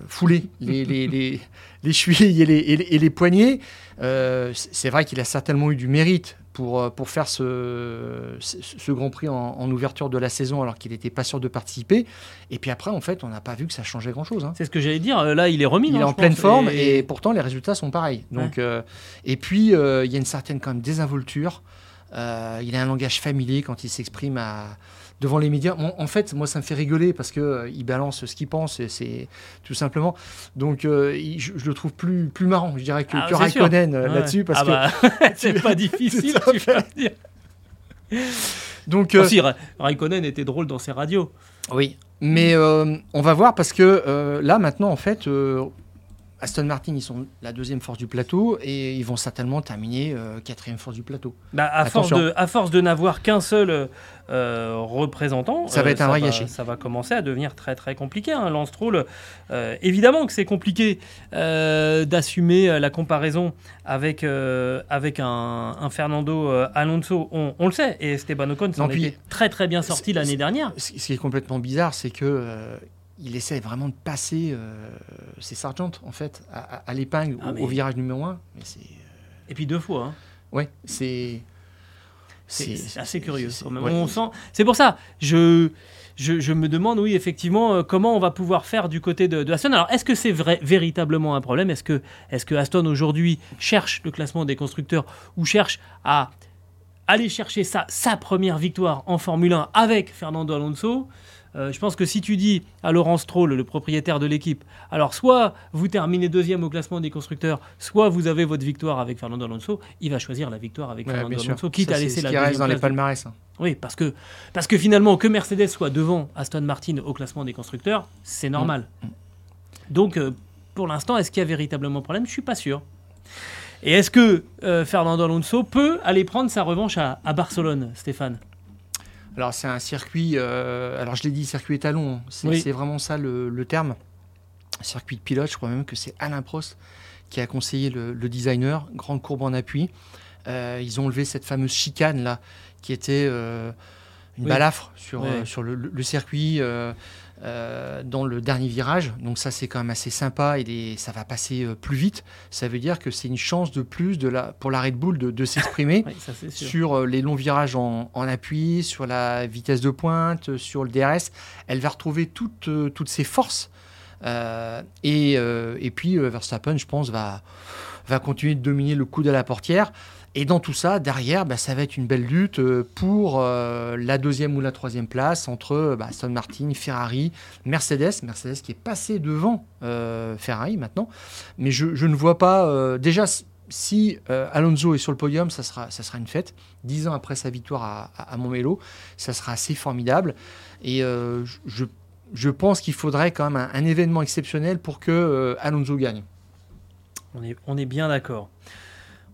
foulé les, (laughs) les, les, les chevilles et les, et les, et les poignets. C'est vrai qu'il a certainement eu du mérite pour, pour faire ce, ce, ce Grand Prix en, en ouverture de la saison alors qu'il n'était pas sûr de participer. Et puis après, en fait, on n'a pas vu que ça changeait grand-chose. hein. C'est ce que j'allais dire. Là, il est remis. Il non, est en pleine pense, forme et... pourtant les résultats sont pareils. Donc, et puis il y a une certaine quand même désinvolture. Euh, il a un langage familier quand il s'exprime à- devant les médias. Bon, en fait, moi ça me fait rigoler parce que euh, il balance ce qu'il pense. C'est tout simplement. Donc euh, il- je, je le trouve plus plus marrant, je dirais que, Ah, que. Raikkonen Ouais. là-dessus parce Ah que bah, (laughs) (laughs) c'est pas difficile, tu vas dire. (laughs) donc Aussi, Ra- Raikkonen était drôle dans ses radios. Oui, mais on va voir parce que là maintenant en fait, Aston Martin ils sont la deuxième force du plateau et ils vont certainement terminer euh, quatrième force du plateau. Bah, à, force de, à force de n'avoir qu'un seul euh, représentant, Ça va être un vrai gâchis. Ça va commencer à devenir très très compliqué. Hein. Lance Stroll, euh, évidemment que c'est compliqué euh, d'assumer euh, la comparaison avec, euh, avec un, un Fernando euh, Alonso. On, on le sait, et Esteban Ocon s'en était très très bien sorti l'année dernière. Ce qui est complètement bizarre, c'est que euh, il essaie vraiment de passer euh, ses Sargent en fait à, à- à l'épingle Ah, au, mais- au virage numéro 1. Mais c'est Et puis deux fois. hein. ouais, c'est assez curieux. c'est- quand même. ouais. On sent. C'est pour ça. Je, je, je me demande, oui, effectivement, euh, comment on va pouvoir faire du côté de, de Aston. Alors, est-ce que c'est vrai, véritablement un problème? Est-ce que, est que Aston aujourd'hui cherche le classement des constructeurs ou cherche à aller chercher sa, sa première victoire en Formule 1 avec Fernando Alonso? Euh, je pense que si tu dis à Laurent Stroll, le propriétaire de l'équipe, alors soit vous terminez deuxième au classement des constructeurs, soit vous avez votre victoire avec Fernando Alonso, il va choisir la victoire avec Ouais, Fernando. Alonso, quitte Ça, à laisser ce la qui reste dans les palmarès. hein. Oui, parce que, parce que finalement, que Mercedes soit devant Aston Martin au classement des constructeurs, c'est normal. Mm. Donc, euh, pour l'instant, est-ce qu'il y a véritablement problème? Je suis pas sûr. Et est-ce que euh, Fernando Alonso peut aller prendre sa revanche à, à Barcelone, Stéphane? Alors c'est un circuit, euh, alors je l'ai dit, circuit étalon, hein. c'est Oui. vraiment ça le, le terme. Circuit de pilote, je crois même que c'est Alain Prost qui a conseillé le, le designer, grande courbe en appui. Euh, ils ont levé cette fameuse chicane là, qui était euh, une Oui. balafre sur, le circuit euh, dans le dernier virage. Donc ça c'est quand même assez sympa et ça va passer euh, plus vite. Ça veut dire que c'est une chance de plus de la, pour la Red Bull de, de s'exprimer (laughs) Oui, sur euh, les longs virages en, en appui, sur la vitesse de pointe, sur le DRS. Elle va retrouver toutes, toutes ses forces. Et, et puis Verstappen, je pense, va, va continuer de dominer le coup de la portière. Et dans tout ça, derrière, bah, ça va être une belle lutte euh, pour euh, la deuxième ou la troisième place entre euh, bah, Aston Martin, Ferrari, Mercedes. Mercedes qui est passé devant Ferrari maintenant. Mais je, ne vois pas. déjà, si- Alonso est sur le podium, ça sera, ça sera une fête. Dix ans après sa victoire à, à, Montmelo, ça sera assez formidable. Et je, je pense qu'il faudrait quand même un, un événement exceptionnel pour que Alonso gagne. On est, on est bien d'accord.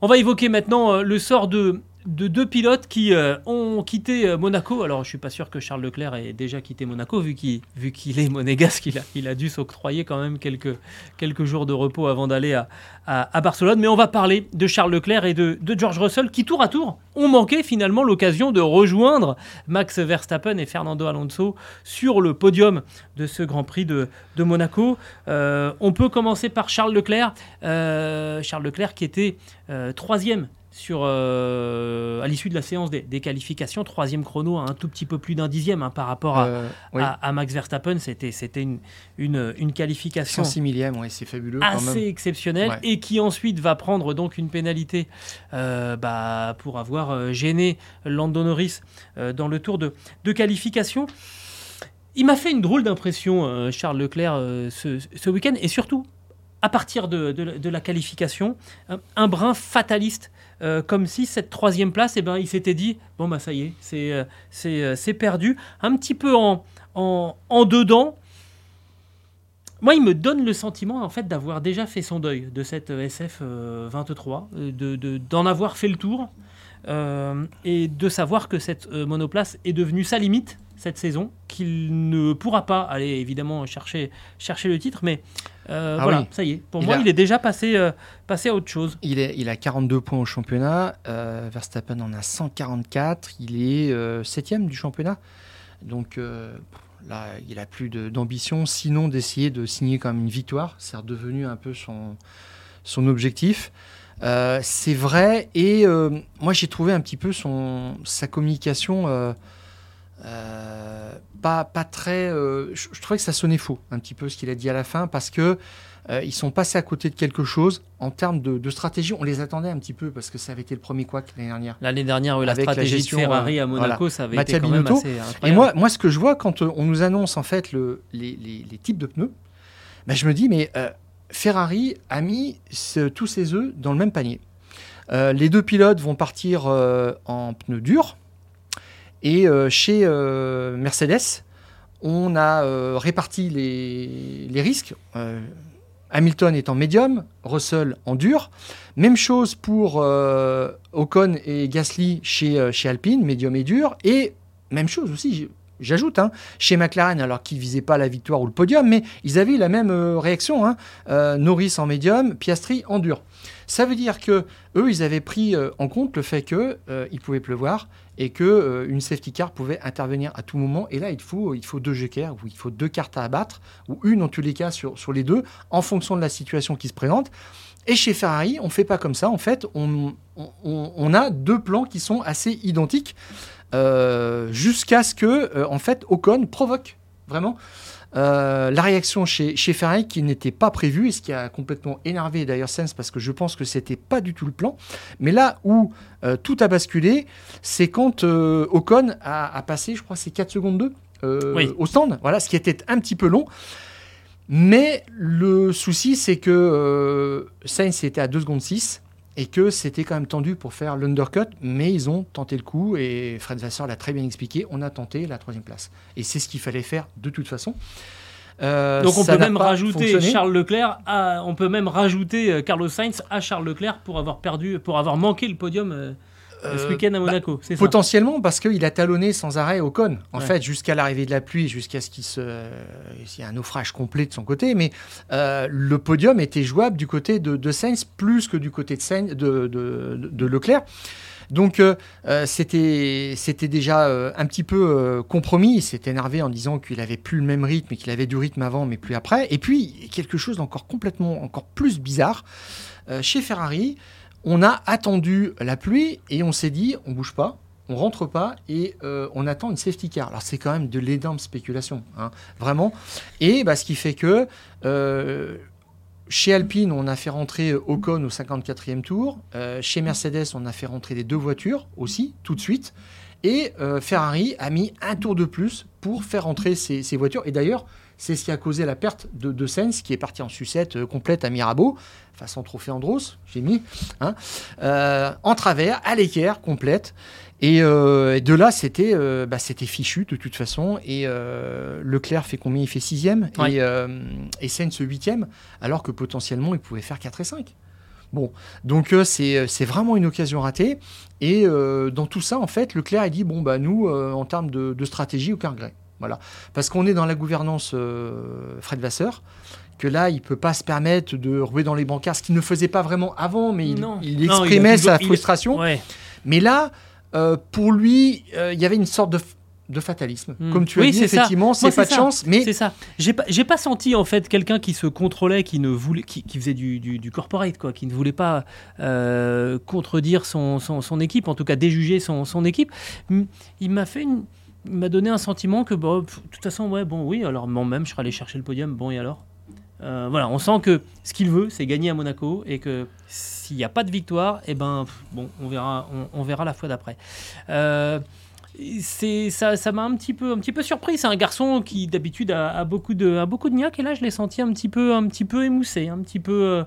On va évoquer maintenant euh, le sort de, de deux pilotes qui euh, ont quitté euh, Monaco. Alors, je suis pas sûr que Charles Leclerc ait déjà quitté Monaco, vu qu'il est monégasque, il a, dû s'octroyer quand même quelques, jours de repos avant d'aller à, Barcelone. Mais on va parler de Charles Leclerc et de, George Russell, qui tour à tour ont manqué finalement l'occasion de rejoindre Max Verstappen et Fernando Alonso sur le podium de ce Grand Prix de, Monaco. Euh, on peut commencer par Charles Leclerc. Charles Leclerc qui était troisième sur, euh, à l'issue de la séance des, des qualifications, troisième chrono à un tout petit peu plus d'un dixième hein, par rapport à, Euh, oui. à, à Max Verstappen. C'était, c'était une, une, une qualification 106 millième, ouais, c'est fabuleux quand assez même. exceptionnelle Ouais. et qui ensuite va prendre donc une pénalité euh, bah, pour avoir gêné Lando Norris dans le tour de, de qualification. Il m'a fait une drôle d'impression, Charles Leclerc, ce, ce week-end et surtout à partir de, la- qualification, un, un brin fataliste. euh, comme si cette troisième place, eh ben, il s'était dit bon bah ça y est, c'est euh, euh, perdu, un petit peu en, dedans, moi, il me donne le sentiment en fait d'avoir déjà fait son deuil de cette euh, SF euh, 23, euh, de- de- d'en avoir fait le tour euh, et de savoir que cette euh, monoplace est devenue sa limite cette saison, qu'il ne pourra pas aller évidemment chercher, chercher le titre, mais euh, Ah voilà, oui. ça y est. Pour Il moi, a- il est déjà passé, euh, passé à autre chose. Il, est, il a 42 points au championnat. euh, Verstappen en a 144. Il est euh, septième du championnat. Donc là, il a plus d'ambition, sinon d'essayer de signer quand même une victoire. C'est redevenu un peu son, son objectif. C'est vrai. Et moi, j'ai trouvé un petit peu son, sa communication pas, pas très. euh, je, je trouvais que ça sonnait faux, un petit peu ce qu'il a dit à la fin, parce que euh, ils sont passés à côté de quelque chose en termes de, de stratégie. On les attendait un petit peu parce que ça avait été le premier couac l'année dernière. L'année dernière, oui, la Avec la stratégie gestion, de Ferrari euh, à Monaco, ça avait Mattia été quand même Binotto. assez Et moi, moi, ce que je vois quand euh, on nous annonce en fait le, les, les- les types de pneus, ben, je me dis, mais euh, Ferrari a mis ce- tous ses œufs dans le même panier. Euh, les deux pilotes vont partir euh, en pneus durs. Et euh, chez euh, Mercedes, on a euh, réparti les, risques. Hamilton est en médium, Russell en dur. Même chose pour Ocon et Gasly chez, chez Alpine, médium et dur. Et même chose aussi, j'ajoute, hein, chez McLaren, alors qu'ils ne visaient pas la victoire ou le podium, mais ils avaient la même euh, réaction. hein. Euh, Norris en médium, Piastri en dur. Ça veut dire que eux, ils avaient pris euh, en compte le fait que il pouvait pleuvoir et que une safety car pouvait intervenir à tout moment. Et là, il faut, deux jokers ou il faut deux cartes à abattre ou une en tous les cas sur, les deux en fonction de la situation qui se présente. Et chez Ferrari, on fait pas comme ça. En fait, on, a deux plans qui sont assez identiques jusqu'à ce que, euh, en fait, Ocon provoque vraiment euh, la réaction chez, chez Ferrari qui n'était pas prévue et ce qui a complètement énervé d'ailleurs Sens parce que je pense que c'était pas du tout le plan. Mais là où euh, tout a basculé, c'est quand euh, Ocon a, a passé, je crois, c'est 4 secondes 2 euh, Oui. au stand. Voilà, ce qui était un petit peu long. Mais le souci, c'est que euh, Sainz était à 2 secondes 6 et que c'était quand même tendu pour faire l'undercut, mais ils ont tenté le coup et Fred Vasseur l'a très bien expliqué. On a tenté la troisième place et c'est ce qu'il fallait faire de toute façon. Euh, Donc on peut même rajouter fonctionné. Charles Leclerc, à- on peut même rajouter euh, Carlos Sainz à Charles Leclerc pour avoir perdu, pour avoir manqué le podium euh, ce week-end à bah, Monaco. c'est ça. Potentiellement parce qu'il a talonné sans arrêt Ocon, en Ouais. fait, jusqu'à l'arrivée de la pluie, jusqu'à ce qu'il se... y ait un naufrage complet de son côté. Mais euh, le podium était jouable du côté de, de Sainz plus que du côté de, Sainz, de, de- de Leclerc. Donc euh, c'était c'était déjà euh, un petit peu euh, compromis. Il s'est énervé en disant qu'il avait plus le même rythme et qu'il avait du rythme avant, mais plus après. Et puis quelque chose d'encore complètement encore plus bizarre chez Ferrari. On a attendu la pluie et on s'est dit on bouge pas, on rentre pas et euh, on attend une safety car. Alors c'est quand même de l'énorme spéculation, hein, vraiment. Et bah, ce qui fait que euh, chez Alpine, on a fait rentrer Ocon au 54e tour. Euh, chez Mercedes, on a fait rentrer les deux voitures aussi, tout de suite. Et Ferrari a mis un tour de plus pour faire rentrer ces voitures. Et d'ailleurs, c'est ce qui a causé la perte de, de Sainz, qui est parti en sucette euh, complète à Mirabeau, façon trophée Andros, j'ai mis, hein, euh, en travers, à l'équerre, complète. Et euh, de là, c'était euh, bah, c'était fichu de toute façon. Et euh, Leclerc fait combien? Il fait sixième Ouais. et, et Sainz huitième, alors que potentiellement il pouvait faire 4 et 5. Bon, donc c'est c'est vraiment une occasion ratée. Et dans tout ça, en fait, Leclerc a dit bon bah nous, en termes de, de stratégie, aucun regret. Voilà, parce qu'on est dans la gouvernance euh, Fred Vasseur, que là, il peut pas se permettre de rouer dans les brancards, ce qu'il ne faisait pas vraiment avant, mais il, Non. il Non, il a exprimait sa il- frustration. Ouais. Mais là, euh, pour lui, euh, il y avait une sorte de, fatalisme. Hmm. Comme tu as dit, effectivement, c'est pas de ça. chance, mais c'est ça. J'ai pas, pas senti en fait quelqu'un qui se contrôlait, qui ne voulait, qui, qui faisait du, du, du corporate quoi, qui ne voulait pas euh, contredire son, son, son équipe, en tout cas déjuger son, son équipe. Il m'a fait une- m'a donné un sentiment que pff, de toute façon ouais bon oui alors moi même je serais allé chercher le podium bon et alors? Euh, voilà on sent que ce qu'il veut c'est gagner à Monaco et que s'il n'y a pas de victoire et ben bon on verra on, on verra la fois d'après. Euh, c'est ça ça m'a un petit peu un petit peu surpris. C'est un garçon qui d'habitude a, a beaucoup de a beaucoup de niaque et là je l'ai senti un petit peu un petit peu émoussé un petit peu euh,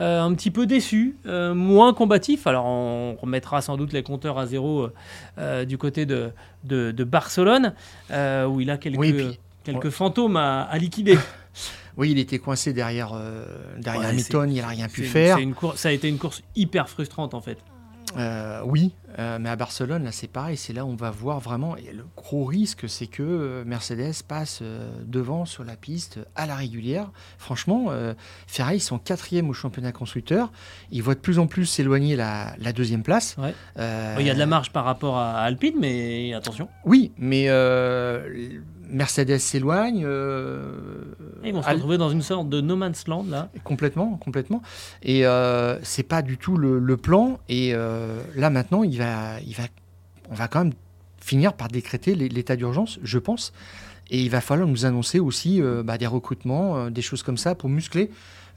euh, un petit peu déçu euh, moins combatif. Alors on remettra sans doute les compteurs à zéro euh, du côté de de, de Barcelone où il a quelques Oui, puis- quelques fantômes à, à liquider. (laughs) Oui, il était coincé derrière, derrière Ouais, Hamilton, il n'a rien pu faire. c'est une course ça a été une course hyper frustrante en fait Euh, oui, euh, mais à Barcelone, là, c'est pareil. C'est là où on va voir vraiment. Et le gros risque, c'est que euh, Mercedes passe devant sur la piste à la régulière. Franchement, euh, Ferrari ils sont quatrième au championnat constructeur. Ils voient de plus en plus s'éloigner la, la deuxième place. Ouais. Il y a de la marge par rapport à Alpine mais attention Oui, mais Mercedes s'éloigne. euh, ils vont se retrouver dans une sorte de no man's land là Complètement, complètement. Et euh, c'est pas du tout le, le plan. Et euh, là maintenant, il va, il va, on va quand même finir par décréter l'é- l'état d'urgence, je pense. Et il va falloir nous annoncer aussi euh, bah, des recrutements, euh, des choses comme ça pour muscler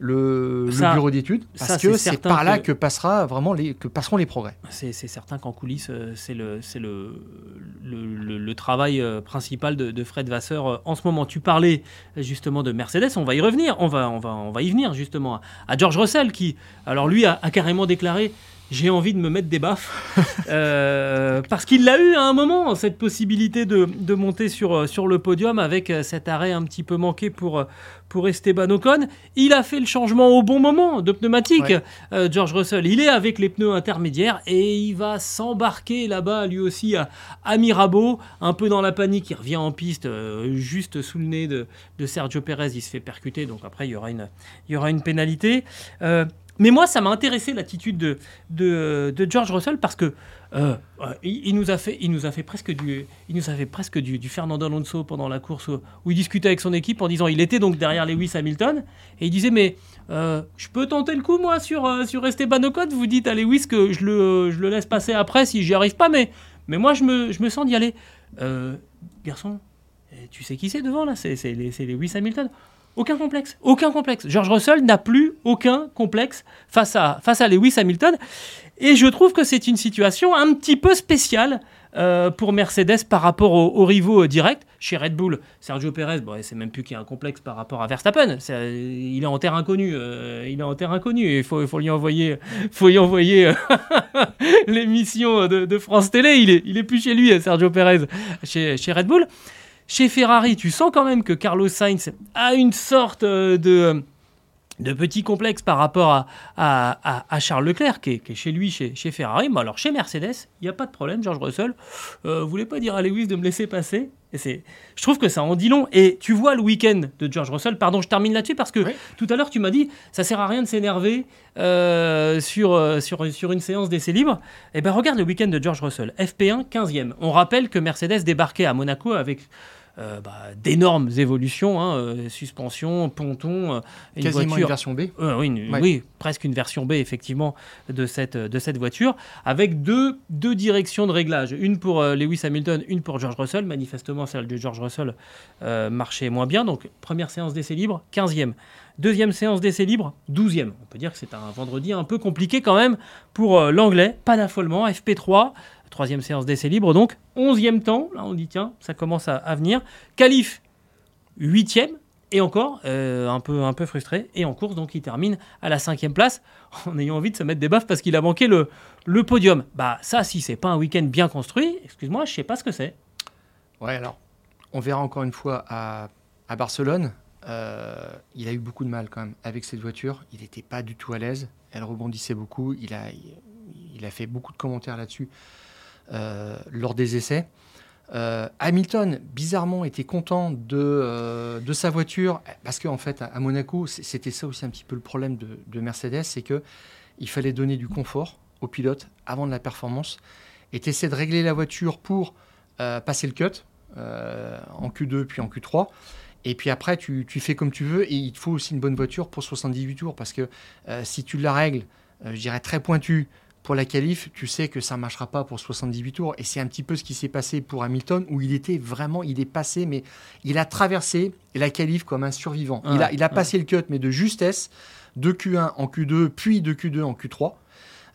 le, bureau d'études, parce que c'est par là que- passera vraiment les, que passeront les progrès. C'est certain qu'en coulisses, euh, c'est le, c'est le, le, travail euh, principal de, de Fred Vasseur euh, en ce moment. Tu parlais justement de Mercedes, on va y revenir, on va, on va, on va y venir justement à, à George Russell qui, alors lui, a, a carrément déclaré j'ai envie de me mettre des baffes (laughs) Euh, parce qu'il l'a eu à un moment cette possibilité de, de monter sur, euh, sur le podium avec euh, cet arrêt un petit peu manqué pour, pour Esteban Ocon. Il a fait le changement au bon moment de pneumatique. Ouais. Euh, George Russell, il est avec les pneus intermédiaires et il va s'embarquer là-bas lui aussi à, à Mirabeau, un peu dans la panique. Il revient en piste euh, juste sous le nez de, de Sergio Perez. Il se fait percuter, donc après il y aura une, il y aura une pénalité. Mais moi, ça m'a intéressé l'attitude de, de, George Russell parce que euh, euh, il, nous a fait, il nous a fait presque du, il nous presque du, du Fernando Alonso pendant la course où, il discutait avec son équipe en disant, il était donc derrière Lewis Hamilton et il disait mais euh, je peux tenter le coup moi sur sur Esteban Ocon? Vous dites à Lewis que je le, je le laisse passer après si j'y arrive pas, mais mais moi je me, je me sens d'y aller. Garçon, eh, tu sais qui c'est devant là? C'est Lewis Hamilton. Aucun complexe, aucun complexe. George Russell n'a plus aucun complexe face à, face à Lewis Hamilton. Et je trouve que c'est une situation un petit peu spéciale euh, pour Mercedes par rapport aux, aux rivaux euh, directs. Chez Red Bull, Sergio Perez, bon, c'est même plus qu'il y a un complexe par rapport à Verstappen. Euh, il est en terre inconnue. euh, il est en terre inconnue. Il faut, lui envoyer, (laughs) y (laughs) l'émission de, France Télé. Il est, plus chez lui, Sergio Perez, chez Red Bull. Chez Ferrari, tu sens quand même que Carlos Sainz a une sorte euh, de de petits complexes par rapport à, à, à- à Charles Leclerc, qui est, qui est chez lui, chez, chez Ferrari. Mais alors, chez Mercedes, il n'y a pas de problème. George Russell euh, voulait pas dire à Lewis de me laisser passer? Et c'est, je trouve que ça en dit long. Et tu vois le week-end de George Russell, pardon, je termine là-dessus parce que Oui. tout à l'heure, tu m'as dit, ça sert à rien de s'énerver euh, sur, euh, sur, sur une séance d'essai libre. Eh ben, regarde le week-end de George Russell. FP1, 15e. On rappelle que Mercedes débarquait à Monaco avec euh, bah, d'énormes évolutions, hein, euh, suspension, ponton, euh, une Quasiment voiture une version B. oui, une- Ouais. oui, presque une version B effectivement de cette, de cette voiture, avec deux, deux directions de réglage, une pour Lewis Hamilton, une pour George Russell. Manifestement, celle de George Russell marchait moins bien. Donc, première séance d'essai libre, 15e. Deuxième séance d'essai libre, 12e. On peut dire que c'est un vendredi un peu compliqué quand même pour l'anglais. Pas d'affolement, FP3. Troisième séance d'essai libre, donc 11e temps. Là, on dit, tiens, ça commence à, venir. Qualif, 8e. Et encore, euh, un, peu, un peu frustré. Et en course, donc, il termine à la cinquième place (laughs) en ayant envie de se mettre des baffes parce qu'il a manqué le, le podium. Bah, ça, si c'est pas un week-end bien construit, excuse-moi, je sais pas ce que c'est. Ouais, alors, on verra encore une fois à, à Barcelone. il a eu beaucoup de mal quand même avec cette voiture. Il n'était pas du tout à l'aise. Elle rebondissait beaucoup. Il a, il a fait beaucoup de commentaires là-dessus lors des essais. Euh, Hamilton, bizarrement, était content de, euh, sa voiture parce qu'en en fait, à, Monaco, c'était ça aussi un petit peu le problème de, Mercedes, c'est que il fallait donner du confort aux pilotes avant de la performance et essayer de régler la voiture pour euh, passer le cut en Q2 puis en Q3. Et puis après, tu, tu, fais comme tu veux et il te faut aussi une bonne voiture pour 78 tours parce que si tu la règles, je dirais très pointu, pour la qualif, tu sais que ça ne marchera pas pour 78 tours. Et c'est un petit peu ce qui s'est passé pour Hamilton, où il était vraiment, il est passé, mais il a traversé la qualif comme un survivant. il, a, il a passé le cut, mais de justesse, de Q1 en Q2, puis de Q2 en Q3.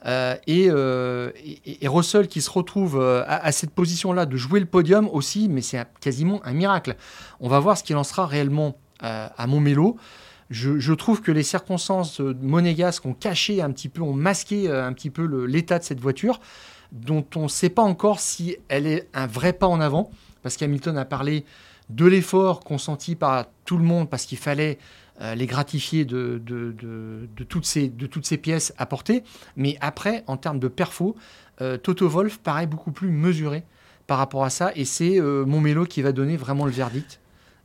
Euh, euh, et, Russell qui se retrouve euh, à, cette position-là de jouer le podium aussi, mais c'est quasiment un miracle. On va voir ce qu'il en sera réellement à Montmélo. Je, trouve que les circonstances monégasques ont caché un petit peu, ont masqué euh, un petit peu l'état de cette voiture, dont on ne sait pas encore si elle est un vrai pas en avant, parce qu'Hamilton a parlé de l'effort consenti par tout le monde, parce qu'il fallait euh, les gratifier de, toutes ces, pièces apportées. Mais après, en termes de perfo, euh, Toto Wolf paraît beaucoup plus mesuré par rapport à ça, et c'est mon mélo qui va donner vraiment le verdict.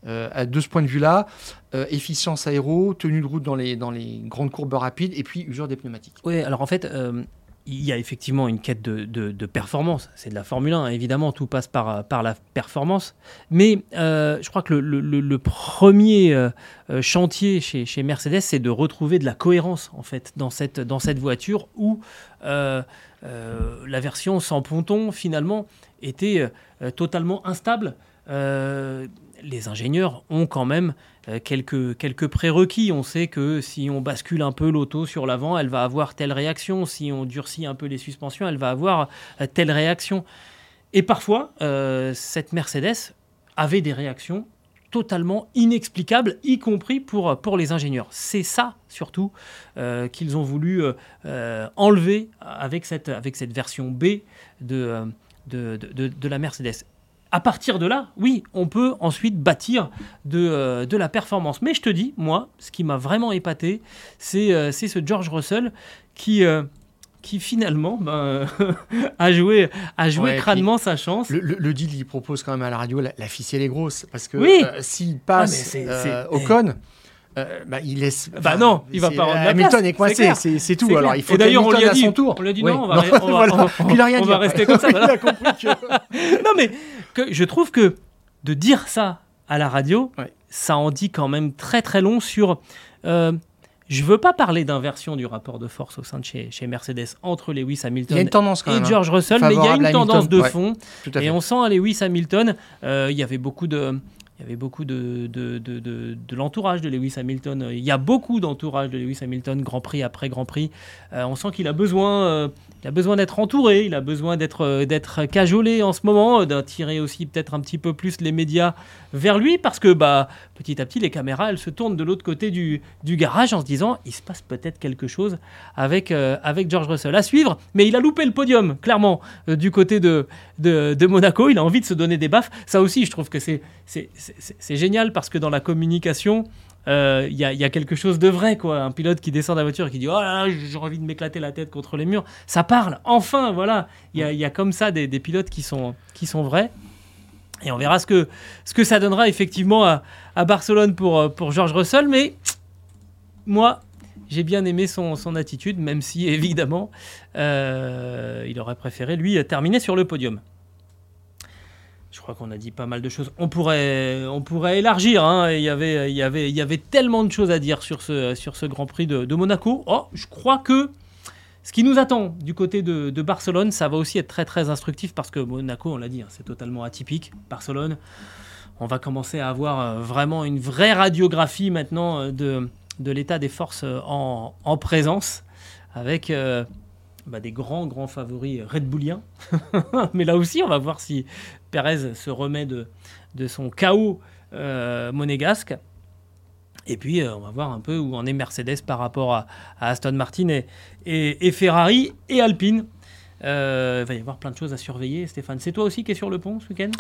Euh, de ce point de vue-là, euh, efficience aéro, tenue de route dans les, dans les grandes courbes rapides et puis usure des pneumatiques. Oui, alors en fait, euh, il y a effectivement une quête de, de, performance. C'est de la Formule 1, évidemment, tout passe par, par la performance. Mais je crois que le, le, premier chantier chez, chez Mercedes, c'est de retrouver de la cohérence, en fait, dans cette, dans cette voiture où la version sans ponton, finalement, était totalement instable les ingénieurs ont quand même euh, quelques, quelques prérequis. On sait que si on bascule un peu l'auto sur l'avant, elle va avoir telle réaction. Si on durcit un peu les suspensions, elle va avoir euh, telle réaction. Et parfois, euh, cette Mercedes avait des réactions totalement inexplicables, y compris pour, pour les ingénieurs. C'est ça, surtout, qu'ils ont voulu enlever avec cette, avec cette version B de, de, de la Mercedes à partir de là, oui, on peut ensuite bâtir de, euh, de la performance. Mais je te dis, moi, ce qui m'a vraiment épaté, c'est euh, ce George Russell qui, euh, qui finalement ben, (laughs) a joué, a joué crânement sa chance. Le, deal, il propose quand même à la radio, la, ficelle est grosse, parce que s'il passe ah, au con... Euh, bah, il laisse. Bah non, il va pas rendre la Hamilton est coincé, c'est tout. Alors il faut. Et d'ailleurs, on lui a dit, son tour. On lui a dit non, on va, on va, rester comme ça. (laughs) (laughs) non mais que, je trouve que de dire ça à la radio, ça en dit quand même très très long sur. Euh, je veux pas parler d'inversion du rapport de force au sein de chez, chez, Mercedes entre Lewis Hamilton et hein, George Russell, mais il y a une tendance de fond. et on sent à Lewis Hamilton, euh, il y avait beaucoup de il y avait beaucoup de, l'entourage de Lewis Hamilton. Il y a beaucoup d'entourage de Lewis Hamilton, Grand Prix après Grand Prix. Euh, on sent qu'il a besoin, euh, il a besoin d'être entouré, il a besoin d'être euh, d'être cajolé en ce moment, d'attirer aussi peut-être un petit peu plus les médias vers lui, parce que bah, petit à petit, les caméras, elles se tournent de l'autre côté du, garage en se disant, il se passe peut-être quelque chose avec, avec George Russell. À suivre, mais il a loupé le podium, clairement, du côté de, de, Monaco. Il a envie de se donner des baffes. Ça aussi, je trouve que c'est génial parce que dans la communication, euh, il y, a quelque chose de vrai, quoi. Un pilote qui descend de la voiture et qui dit Oh là là, j'ai envie de m'éclater la tête contre les murs. Ça parle, enfin, voilà. Il y a, comme ça des, pilotes qui sont, qui sont vrais. Et on verra ce que, ce que ça donnera effectivement à, Barcelone pour, pour George Russell. Mais moi, j'ai bien aimé son, son, attitude, même si (laughs) évidemment, euh, il aurait préféré, lui, terminer sur le podium. Je crois qu'on a dit pas mal de choses. On pourrait, on pourrait élargir. Hein. Il, y avait, il, y avait, il y avait tellement de choses à dire sur ce, sur ce Grand Prix de, Monaco. Oh, je crois que ce qui nous attend du côté de, Barcelone, ça va aussi être très très instructif parce que Monaco, on l'a dit, hein, c'est totalement atypique. Barcelone, on va commencer à avoir euh, vraiment une vraie radiographie maintenant euh, de, l'état des forces euh, en, en présence avec bah, des grands, grands favoris Red Bulliens. (laughs) Mais là aussi, on va voir si Perez se remet de, son chaos monégasque. Et puis, euh, on va voir un peu où en est Mercedes par rapport à, Aston Martin et, et, Ferrari et Alpine. Euh, il va y avoir plein de choses à surveiller. Stéphane, c'est toi aussi qui es sur le pont ce week-end?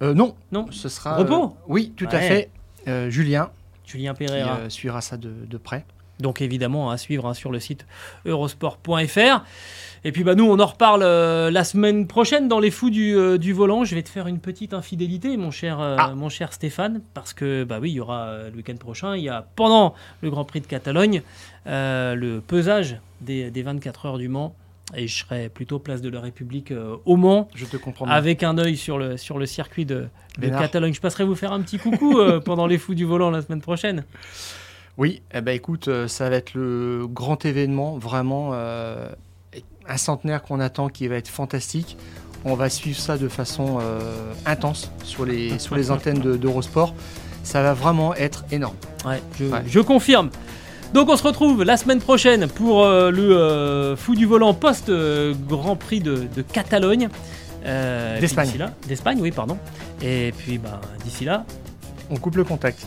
Non. Non. Ce sera. Repos? Oui, tout à fait. Julien, Julien Pereira. Qui suivra ça de, près. Donc évidemment à suivre hein, sur le site eurosport.fr. Et puis bah nous on en reparle la semaine prochaine dans les fous du, volant. Je vais te faire une petite infidélité mon cher, ah. mon cher Stéphane parce que bah oui il y aura le week-end prochain, il y a pendant le Grand Prix de Catalogne le pesage des, des 24 heures du Mans et je serais plutôt place de la République euh, au Mans. Je te comprends. Avec un œil sur le, sur le circuit de, Catalogne. Je passerai vous faire un petit coucou euh, pendant les fous du volant la semaine prochaine. Oui, eh ben écoute, euh, ça va être le grand événement, vraiment un centenaire qu'on attend qui va être fantastique. On va suivre ça de façon intense sur les, (laughs) sur les antennes d'Eurosport. ça va vraiment être énorme. Ouais, je, je confirme. Donc on se retrouve la semaine prochaine pour euh, le euh, fou du volant post-Grand Prix de, Catalogne. Euh, D'Espagne. D'Espagne, oui, pardon. Et puis bah, d'ici là... On coupe le contact.